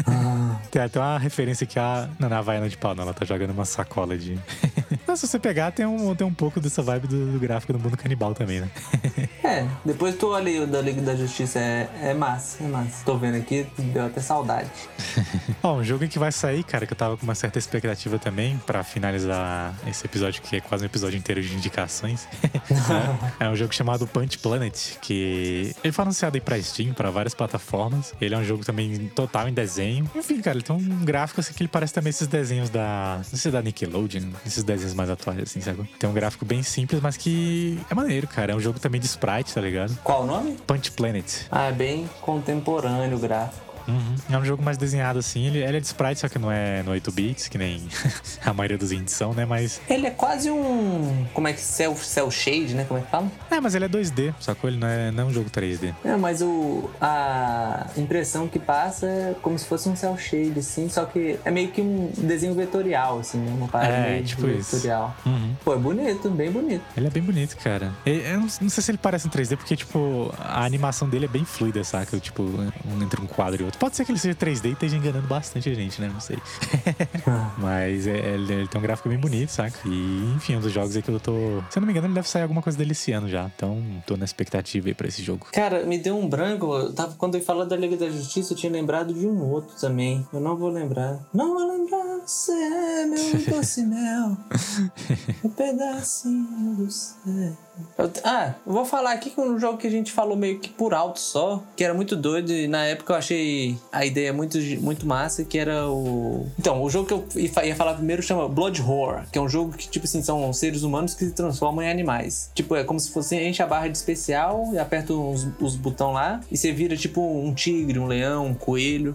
tem até uma referência que a. Não, na Havaiana de pau, não. Ela tá jogando uma sacola de. Mas se você pegar, tem um, tem um pouco dessa vibe do, do gráfico do mundo canibal também, né? É, depois tu olha aí o da Liga da Justiça, é, é massa, é massa. Tô vendo aqui, deu até saudade. Ó, um jogo que vai sair, cara, que eu tava com uma certa expectativa também, pra finalizar esse episódio, que é quase um episódio inteiro de indicações. é um jogo chamado Punch Planet, que ele foi anunciado aí pra Steam, pra várias plataformas. Ele é um jogo também total em desenho. Enfim, cara, ele tem um gráfico assim que ele parece também esses desenhos da. Não sei se é da Nickelodeon, esses desenhos mais atuais, assim, sabe? Tem um gráfico bem simples, mas que é maneiro, cara. É um jogo também de sprite, tá ligado? Qual o nome? Punch Planet. Ah, é bem contemporâneo o gráfico. Uhum. É um jogo mais desenhado assim. Ele, ele é de sprite, só que não é no 8 bits, que nem a maioria dos indies são, né? Mas. Ele é quase um. Como é que. Cell, cell shade, né? Como é que fala? É, mas ele é 2D, sacou? Ele não é, não é um jogo 3D. É, mas o, a impressão que passa é como se fosse um cel shade, assim, só que é meio que um desenho vetorial, assim, né? Uma parada É, meio tipo isso. vetorial. Uhum. Pô, é bonito, bem bonito. Ele é bem bonito, cara. Eu não, não sei se ele parece um 3D, porque, tipo, a animação dele é bem fluida, saca? Tipo, um, entre um quadro e outro. Pode ser que ele seja 3D e esteja enganando bastante a gente, né? Não sei. Mas é- ele, ele tem um gráfico bem bonito, saca? E, enfim, um dos jogos aí que eu tô. Se eu não me engano, ele deve sair alguma coisa dele esse ano já. Então, tô na expectativa aí pra esse jogo. Cara, me deu um branco. Eu tava, quando eu falava da Liga da Justiça, eu tinha lembrado de um outro também. Eu não vou lembrar. Não vou lembrar, você é meu doce mel. Um pedacinho do céu. Eu- ah, eu vou falar aqui com um jogo que a gente falou meio que por alto só, que era muito doido e na época eu achei a ideia muito, muito massa, que era o... Então, o jogo que eu ia falar primeiro chama Blood Horror, que é um jogo que, tipo assim, são seres humanos que se transformam em animais. Tipo, é como se fosse enche a barra de especial e aperta os, os botões lá e você vira, tipo, um tigre, um leão, um coelho.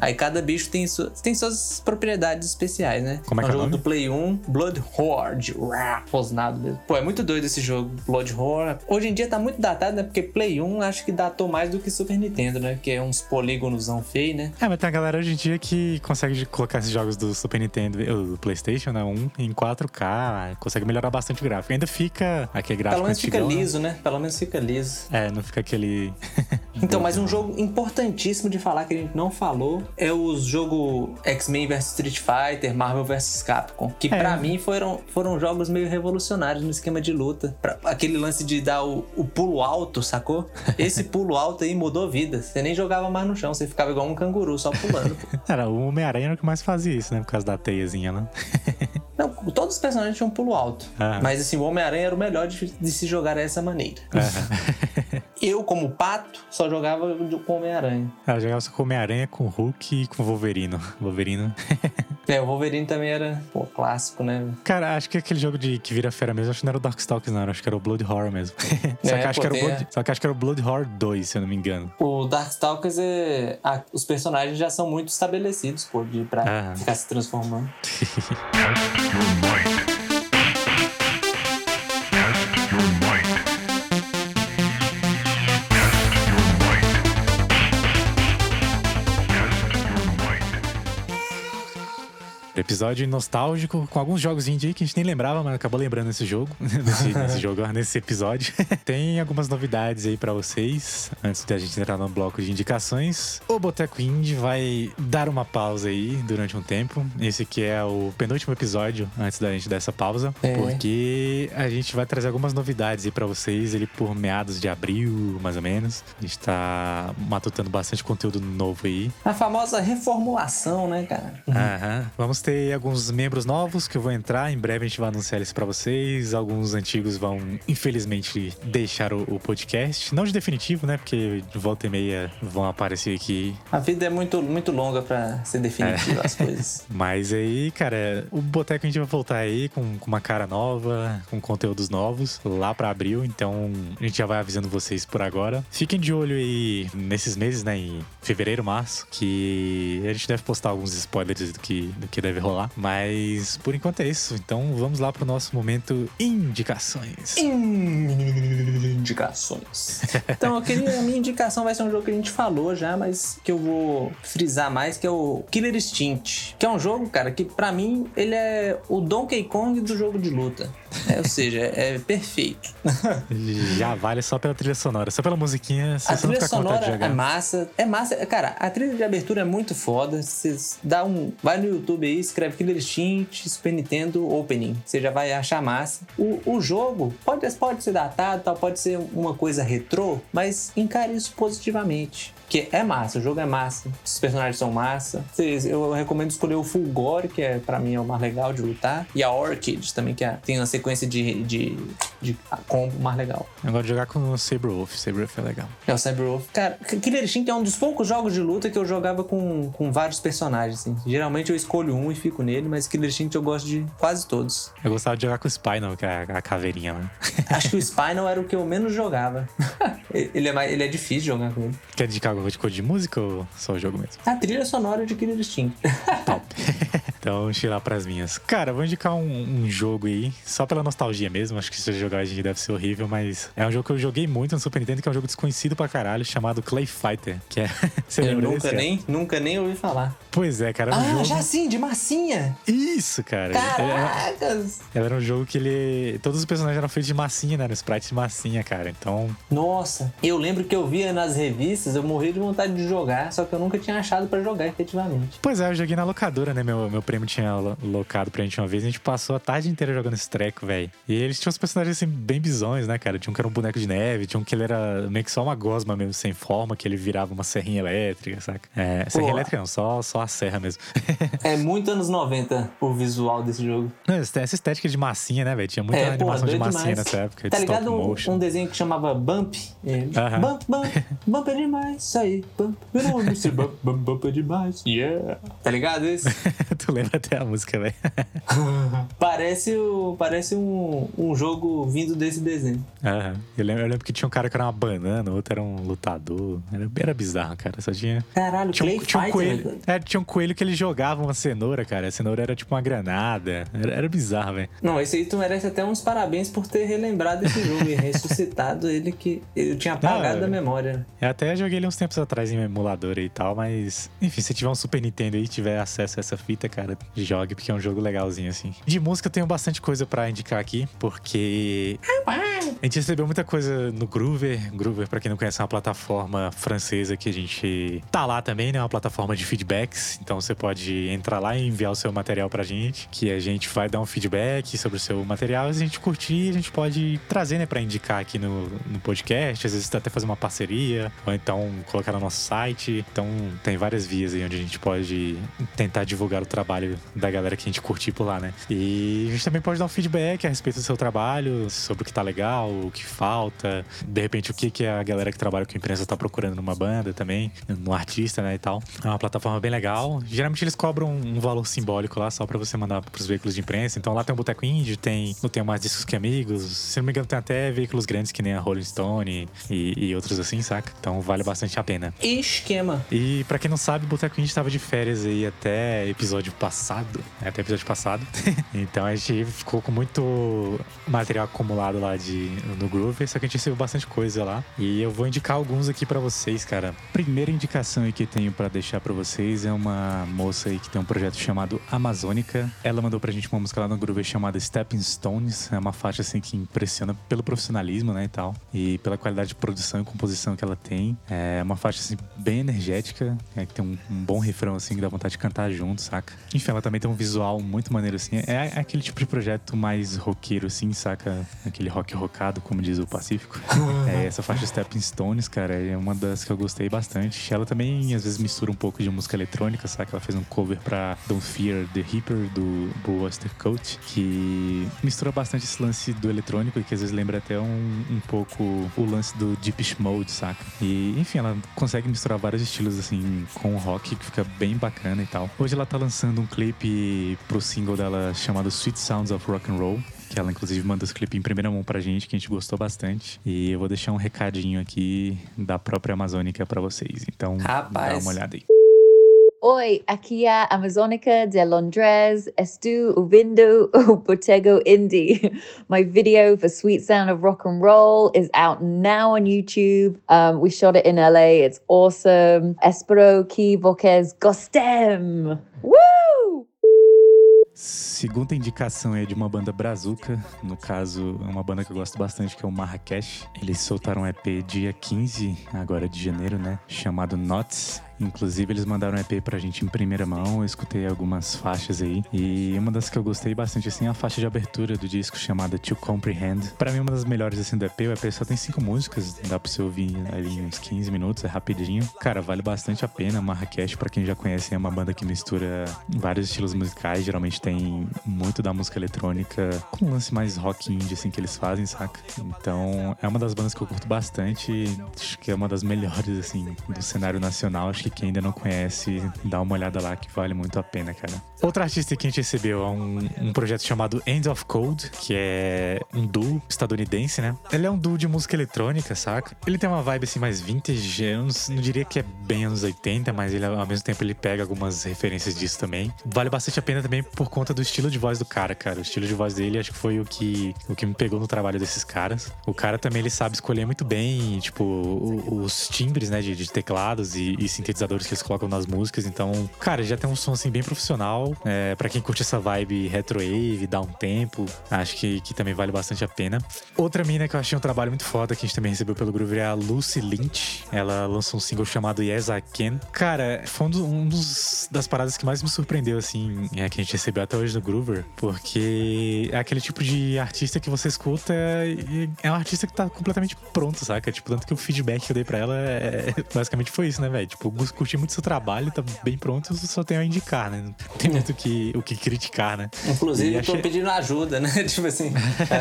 Aí cada bicho tem, su- tem suas propriedades especiais, né? Como é um que é o jogo nome? do Play 1, Blood Horde. Uá, Rosnado mesmo. Pô, é muito doido esse jogo, Blood Horror. Hoje em dia tá muito datado, né? Porque Play 1 acho que datou mais do que Super Nintendo, né? Que é uns polígonosão feio, né? É, mas tem a galera hoje em dia que consegue colocar esses jogos do Super Nintendo, ou do PlayStation, né? Um em 4K, consegue melhorar bastante o gráfico. Ainda fica aquele gráfico Pelo menos fica antigão, né? liso, né? Pelo menos fica liso. É, não fica aquele. Então, mas um jogo importantíssimo de falar que a gente não falou é o jogo X-Men vs Street Fighter, Marvel vs Capcom, que É. pra mim foram, foram jogos meio revolucionários no esquema de luta. Pra- aquele lance de dar o, o pulo alto, sacou? Esse pulo alto aí mudou vidas. Você nem jogava mais no chão, você ficava igual um canguru, só pulando. pô. Era, o Homem-Aranha era o que mais fazia isso, né? Por causa da teiazinha lá. Não, todos os personagens tinham pulo alto. Ah. Mas assim, o Homem-Aranha era o melhor de, de se jogar dessa maneira. Eu, como pato, só jogava com Homem-Aranha. Ela jogava só com Homem-Aranha, com Hulk e com Wolverino. Wolverino. É, o Wolverine também era, pô, clássico, né? Cara, acho que aquele jogo de que vira fera mesmo, acho que não era o Darkstalkers, não. Acho que era o Blood Horror mesmo. só, É, que acho que era o Blood, só que acho que era o Blood Horror 2, se eu não me engano. O Darkstalkers é. a- os personagens já são muito estabelecidos, pô, de, pra Ah. ficar se transformando. Episódio nostálgico, com alguns jogos indie que a gente nem lembrava, mas acabou lembrando esse jogo. nesse, nesse jogo, nesse episódio. Tem algumas novidades aí pra vocês, antes da gente entrar no bloco de indicações. O Boteco Indie vai dar uma pausa aí durante um tempo. Esse aqui é o penúltimo episódio antes da gente dar essa pausa. É. Porque a gente vai trazer algumas novidades aí pra vocês, ele por meados de abril, mais ou menos. A gente tá matutando bastante conteúdo novo aí. A famosa reformulação, né, cara? Aham. Vamos ter alguns membros novos que eu vou entrar. Em breve a gente vai anunciar eles pra vocês. Alguns antigos vão, infelizmente, deixar o, o podcast. Não de definitivo, né? Porque de volta e meia vão aparecer aqui. A vida é muito, muito longa pra ser definitiva as coisas. Mas aí, cara, o Boteco a gente vai voltar aí com, com uma cara nova, com conteúdos novos, lá pra abril. Então a gente já vai avisando vocês por agora. Fiquem de olho aí nesses meses, né? Em fevereiro, março, que a gente deve postar alguns spoilers do que, do que deve rolar. Mas por enquanto é isso. Então vamos lá pro nosso momento indicações. Indicações. Então, eu queria, a minha indicação vai ser um jogo que a gente falou já, mas que eu vou frisar mais, que é o Killer Instinct. Que é um jogo, cara, que pra mim ele é o Donkey Kong do jogo de luta. É, ou seja, é perfeito. Já vale só pela trilha sonora, só pela musiquinha. Se A você não trilha sonora é massa. É massa. Cara, a trilha de abertura é muito foda. Você dá um. Vai no YouTube aí, escreve Killer Instinct, Super Nintendo Opening. Você já vai achar massa. O, o jogo pode, pode ser datado, tal, pode ser uma coisa retrô, mas encare isso positivamente. Que é massa, o jogo é massa. Os personagens são massa. Eu recomendo escolher o Fulgore, que é para mim é o mais legal de lutar. E a Orchid também, que é- tem uma sequência de, de, de combo mais legal. Eu gosto de jogar com o Saber Wolf. Saber Wolf é legal. É o Cyberwolf. Cara, Killer Instinct é um dos poucos jogos de luta que eu jogava com, com vários personagens, assim. Geralmente eu escolho um e fico nele, mas Killer Instinct eu gosto de quase todos. Eu gostava de jogar com o Spinal, que é a, caveirinha lá. Acho que o Spinal era o que eu menos jogava. ele, é mais, ele é difícil jogar com ele. Quer indicar coisa de música ou só o jogo mesmo? A trilha sonora de Killer Instinct. Top. então, vamos tirar pras minhas. Cara, vou indicar um, um jogo aí, só pela nostalgia mesmo. Acho que se eu jogar a gente deve ser horrível, mas é um jogo que eu joguei muito no Super Nintendo, que é um jogo desconhecido pra caralho, chamado Clay Fighter. Que é. Você eu nunca desse, cara? nem, nunca nem ouvi falar. Pois é, cara. Era um Ah, jogo... já sim, de massinha! Isso, cara. Era, Caracas! era um jogo que ele. Todos os personagens eram feitos de massinha, né? No sprite de massinha, cara. Então. Nossa, eu lembro que eu via nas revistas, eu morria de vontade de jogar, só que eu nunca tinha achado pra jogar efetivamente. Pois é, eu joguei na locadora, né? Meu, meu primo tinha lo- locado pra gente uma vez. A gente passou a tarde inteira jogando esse treco, velho. E eles tinham uns personagens assim, bem bizões, né, cara? Tinha um que era um boneco de neve, tinha um que ele era meio que só uma gosma mesmo, sem forma, que ele virava uma serrinha elétrica, saca? É, serrinha Pô. elétrica não, só, só a serra mesmo. É muito anos 90 o visual desse jogo. Não, essa estética de massinha, né, velho? Tinha muita É, pô, animação de massinha demais. nessa época. Tá ligado um, um desenho que chamava Bump? É, Aham. Bump, Bump, Bump é demais, isso aí. Meu nome é é demais. Yeah. Tá ligado esse? tu lembra até a música, velho. parece o, parece um, um jogo vindo desse desenho. Aham. Eu lembro, eu lembro que tinha um cara que era uma banana, outro era um lutador. Era, era bizarro, cara. Só tinha. Caralho, Tinha Clay um, tinha um coelho. velho. É, tinha um coelho que ele jogava uma cenoura, cara. A cenoura era tipo uma granada. Era, era bizarro, velho. Não, esse aí tu merece até uns parabéns por ter relembrado esse jogo e ressuscitado ele que eu tinha apagado Não, da memória. Eu até joguei ele uns tempos atrás em emulador e tal, mas. Enfim, se tiver um Super Nintendo e tiver acesso a essa fita, cara, jogue, porque é um jogo legalzinho, assim. De música eu tenho bastante coisa pra indicar aqui, porque. A gente recebeu muita coisa no Groover. Groover, pra quem não conhece, é uma plataforma francesa que a gente tá lá também, né? Uma plataforma de feedbacks. Então você pode entrar lá e enviar o seu material pra gente, que a gente vai dar um feedback sobre o seu material. E se a gente curtir, a gente pode trazer, né, pra indicar aqui no, no podcast. Às vezes até fazer uma parceria, ou então colocar no nosso site. Então tem várias vias aí onde a gente pode tentar divulgar o trabalho da galera que a gente curtir por lá, né? E a gente também pode dar um feedback a respeito do seu trabalho, sobre o que tá legal, o que falta, de repente o que, que a galera que trabalha com imprensa tá procurando numa banda também, no artista, né, e tal. É uma plataforma bem legal. Geralmente eles cobram um valor simbólico lá só pra você mandar pros veículos de imprensa. Então lá tem o Boteco Indie, tem não tem mais discos que amigos. Se não me engano, tem até veículos grandes que nem a Rolling Stone e, e outros assim, saca? Então vale bastante a pena. Esquema. E pra quem não sabe, o Boteco Indie tava de férias aí até episódio passado, é, até episódio passado. então a gente ficou com muito material acumulado lá de, no Groover, só que a gente recebeu bastante coisa lá. E eu vou indicar alguns aqui pra vocês, cara. Primeira indicação que tenho pra deixar pra vocês é uma moça aí que tem um projeto chamado Amazônica. Ela mandou pra gente uma música lá no Groover chamada Stepping Stones. É uma faixa assim que impressiona pelo profissionalismo, né, e tal. E pela qualidade de produção e composição que ela tem. É uma faixa assim bem energética, é, que tem um, um bom refrão assim que dá vontade de cantar junto, saca? Enfim, ela também tem um visual muito maneiro assim. É aquele tipo de projeto mais roqueiro assim, saca? Aquele rock rockado, como diz o Pacífico. é, essa faixa Stepping Stones, cara, é uma das que eu gostei bastante. Ela também às vezes mistura um pouco de música eletrônica, saca? Ela fez um cover pra Don't Fear the Reaper do Buster Coat, que mistura bastante esse lance do eletrônico e que às vezes lembra até um, um pouco o lance do Deepish Mode, saca? E enfim, ela consegue misturar vários estilos assim com o rock que fica bem bacana e tal. Hoje ela tá lançando um clipe pro single dela chamado Sweet Sounds of Rock and Roll. Que ela, inclusive, manda esse clipe em primeira mão pra gente, que a gente gostou bastante. E eu vou deixar um recadinho aqui da própria Amazônica pra vocês. Então, dá Rapaz. uma olhada aí. Oi, aqui é a Amazônica de Londres. Estou ouvindo o Botego Indie. My video for Sweet Sound of Rock and Roll is out now on YouTube. Um, we shot it in LA. It's awesome. Espero que vocês gostem. Woo! Segunda indicação é de uma banda brazuca, no caso, é uma banda que eu gosto bastante, que é o Marrakech. Eles soltaram um EP dia 15, agora de janeiro, né? Chamado Notes. Inclusive, eles mandaram um EP pra gente em primeira mão. Eu escutei algumas faixas aí. E uma das que eu gostei bastante, assim, é a faixa de abertura do disco chamada To Comprehend. Pra mim, uma das melhores, assim, do EP. O EP só tem cinco músicas. Dá pra você ouvir ali uns 15 minutos, é rapidinho. Cara, vale bastante a pena. Marrakech, pra quem já conhece, é uma banda que mistura vários estilos musicais. Geralmente tem muito da música eletrônica com um lance mais rock indie, assim, que eles fazem, saca? Então, é uma das bandas que eu curto bastante. Acho que é uma das melhores, assim, do cenário nacional. Acho que quem ainda não conhece, dá uma olhada lá que vale muito a pena, cara. Outra artista que a gente recebeu é um, um projeto chamado End of Code, que é um duo estadunidense, né? Ele é um duo de música eletrônica, saca? Ele tem uma vibe assim mais vintage, eu não, não diria que é bem anos 80, mas ele ao mesmo tempo ele pega algumas referências disso também. Vale bastante a pena também por conta do estilo de voz do cara, cara. O estilo de voz dele acho que foi o que, o que me pegou no trabalho desses caras. O cara também ele sabe escolher muito bem, tipo, os timbres, né, de, de teclados e, e sintetizadores que eles colocam nas músicas. Então, cara, já tem um som assim bem profissional. É, para quem curte essa vibe retrowave, dá um tempo, acho que, que também vale bastante a pena. Outra mina que eu achei um trabalho muito foda que a gente também recebeu pelo Groove é a Lucy Lynch. Ela lançou um single chamado Yes I Can. Cara, foi um, um dos das paradas que mais me surpreendeu, assim, é, que a gente recebeu até hoje no Groover, porque é aquele tipo de artista que você escuta e é um artista que tá completamente pronto, saca? Tipo, tanto que o feedback que eu dei pra ela é, basicamente foi isso, né, velho? Tipo, curti muito seu trabalho, tá bem pronto, eu só tenho a indicar, né? Não tem muito o que, o que criticar, né? Inclusive, E eu tô achei- pedindo ajuda, né? tipo assim,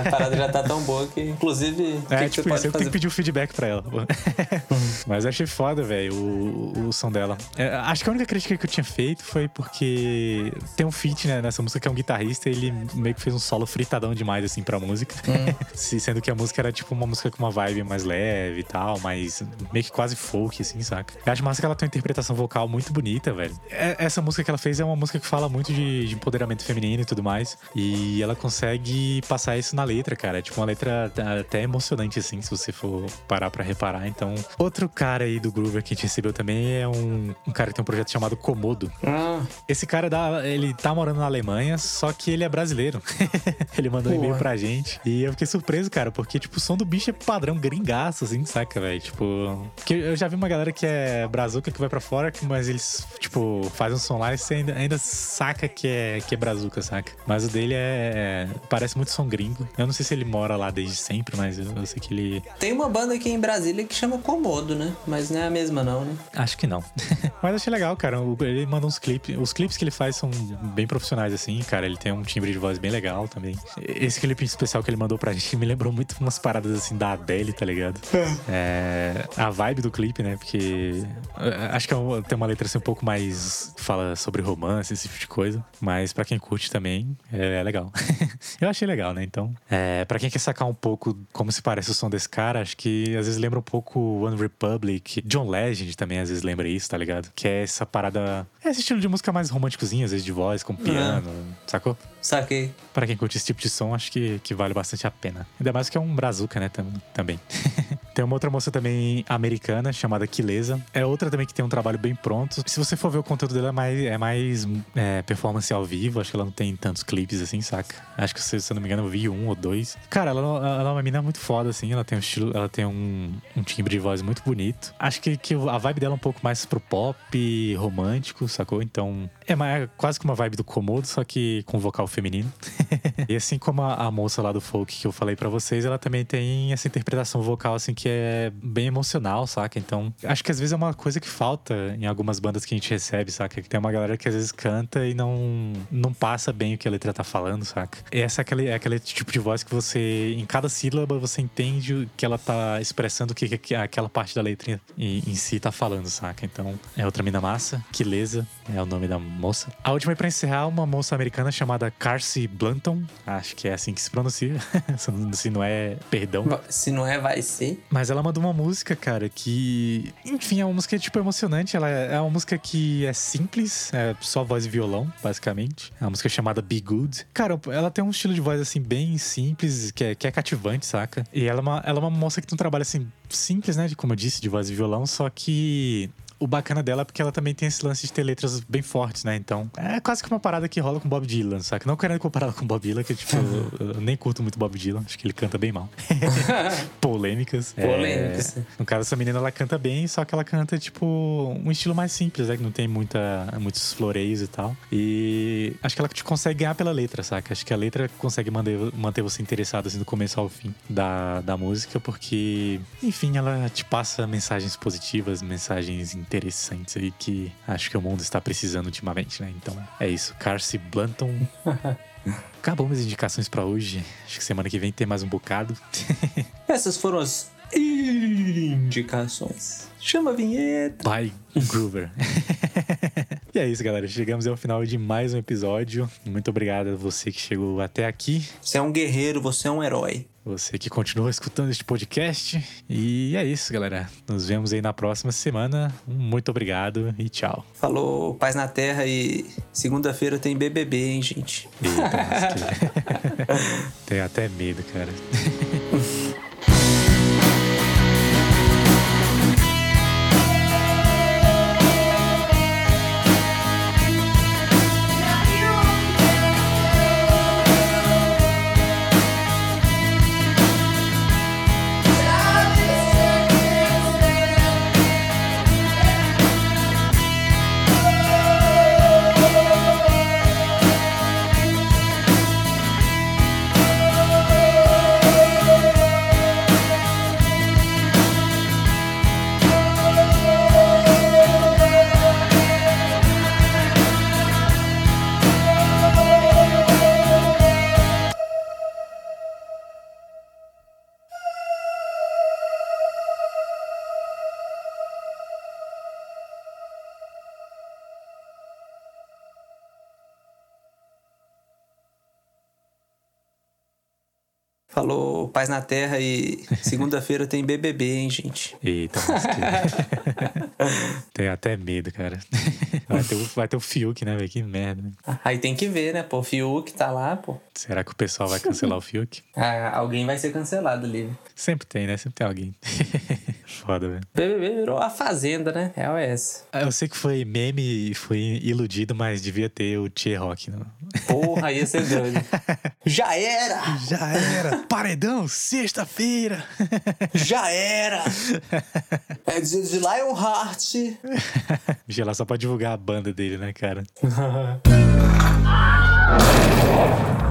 a parada já tá tão boa que, inclusive, que, É, que tipo você isso, pode eu tenho que pedir o feedback pra ela. Mas achei foda, velho, o, o som dela. É, acho que a única crítica que eu tinha feito foi porque tem um feat, né, nessa música que é um guitarrista ele meio que fez um solo fritadão demais, assim, pra música. Se- Sendo que a música era, tipo, uma música com uma vibe mais leve e tal, mas meio que quase folk, assim, saca? Eu acho massa que ela tem interpretação vocal muito bonita, velho. É- Essa música que ela fez é uma música que fala muito de, de empoderamento feminino e tudo mais. E ela consegue passar isso na letra, cara. É tipo uma letra até emocionante, assim, se você for parar pra reparar. Então, outro cara aí do Groover que a gente recebeu também é um, um cara que tem um projeto chamado Komodo. Ah, Esse cara, dá, ele tá morando na Alemanha, só que ele é brasileiro. ele mandou um e-mail pra gente. E eu fiquei surpreso, cara, porque, tipo, o som do bicho é padrão gringaço, assim, saca, velho? Tipo. Porque eu já vi uma galera que é brazuca que vai pra fora, mas eles, tipo, fazem um som lá e você ainda, ainda saca que é, que é brazuca, saca? Mas o dele é. Parece muito som gringo. Eu não sei se ele mora lá desde sempre, mas eu, eu sei que ele. tem uma banda aqui em Brasília que chama Comodo, né? Mas não é a mesma, não, né? Acho que não. Mas achei legal, cara. Ele manda uns clipes. Os clipes que ele faz são bem profissionais, assim, cara. Ele tem um timbre de voz bem legal também. Esse clipe especial que ele mandou pra gente me lembrou muito umas paradas assim da Adele, tá ligado? É, a vibe do clipe, né? Porque é, acho que é um- tem uma letra assim, um pouco mais. fala sobre romance, esse tipo de coisa. Mas pra quem curte também, é, é legal. eu achei legal, né? Então, é, pra quem quer sacar um pouco como se parece o som desse cara, acho que às vezes lembra um pouco One Republic. John Legend também às vezes lembra isso, tá ligado? Que é essa parada. É esse estilo de música mais românticozinho, às vezes de voz, com piano, sacou? Saquei. Pra quem curte esse tipo de som, acho que, que vale bastante a pena. Ainda mais que é um brazuca, né? tam- também. tem uma outra moça também americana chamada Kilesa. É outra também que tem um trabalho bem pronto. Se você for ver o conteúdo dela, é mais, é mais é, performance ao vivo. Acho que ela não tem tantos clipes assim, saca? Acho que, se eu não me engano, eu vi um ou dois. Cara, ela, ela é uma menina muito foda, assim. Ela tem um estilo, ela tem um, um timbre de voz muito bonito. Acho que, que a vibe dela é um pouco mais pro pop romântico, sacou? Então, é mais, quase que uma vibe do Komodo, só que com vocal feminino. e assim como a, a moça lá do folk que eu falei pra vocês, ela também tem essa interpretação vocal, assim, que é bem emocional, saca? Então, acho que às vezes é uma coisa que falta em algumas bandas que a gente recebe, saca? Que tem uma galera que às vezes canta e não, não passa bem o que a letra tá falando, saca? E essa é aquele, é aquele tipo de voz que você, em cada sílaba, você entende que ela tá expressando, o que, que aquela parte da letra em, em si tá falando, saca? Então, é outra mina massa, Kilesa é o nome da moça. A última é pra encerrar, uma moça americana chamada Carcy Blanton, acho que é assim que se pronuncia, se não- é perdão. Se não é, vai ser. Mas ela mandou uma música, cara, que. Enfim, é uma música, tipo, emocionante. Ela é é uma música que é simples, é só voz e violão, basicamente. É uma música chamada Be Good. Cara, ela tem um estilo de voz, assim, bem simples, que é, que é cativante, saca? E ela é, uma, ela é uma moça que tem um trabalho, assim, simples, né? Como eu disse, de voz e violão, só que. O bacana dela é porque ela também tem esse lance de ter letras bem fortes, né? Então, é quase que uma parada que rola com Bob Dylan, saca? Não querendo comparar com Bob Dylan, que, tipo, eu, eu nem curto muito Bob Dylan, acho que ele canta bem mal. Polêmicas. Polêmicas. É, no caso, essa menina, ela canta bem, só que ela canta, tipo, um estilo mais simples, né? Que não tem muita, muitos floreios e tal. E acho que ela te consegue ganhar pela letra, saca? Acho que a letra consegue manter, manter você interessado, assim, do começo ao fim da, da música, porque, enfim, ela te passa mensagens positivas, mensagens interessantes aí que acho que o mundo está precisando ultimamente, né? Então, é isso. Carcy Blanton. Acabou minhas indicações pra hoje. Acho que semana que vem tem mais um bocado. Essas foram as indicações. Chama a vinheta. By Groover. e é isso, galera. Chegamos ao final de mais um episódio. Muito obrigado a você que chegou até aqui. Você é um guerreiro, você é um herói. Você que continua escutando este podcast. E é isso, galera. Nos vemos aí na próxima semana. Muito obrigado e tchau. Falou, paz na terra e segunda-feira tem BBB, hein, gente? Eita, lasqueira. Tenho até medo, cara. paz na terra e segunda-feira tem BBB, hein, gente? Eita. Tenho até medo, cara. Vai ter, o, vai ter o Fiuk, né, velho? Que merda. né? Aí tem que ver, né, pô? O Fiuk tá lá, pô. Será que o pessoal vai cancelar o Fiuk? Ah, alguém vai ser cancelado ali. Sempre tem, né? Sempre tem alguém. Foda, velho. BBB virou a Fazenda, né? É o essa. Ah, Eu sei que foi meme e foi iludido, mas devia ter o Tchê Rock. Não? Porra, ia ser doido. Já era! Já era! Paredão, sexta-feira! Já era! É dizer de Lionheart. Lá só pra divulgar a banda dele, né, cara?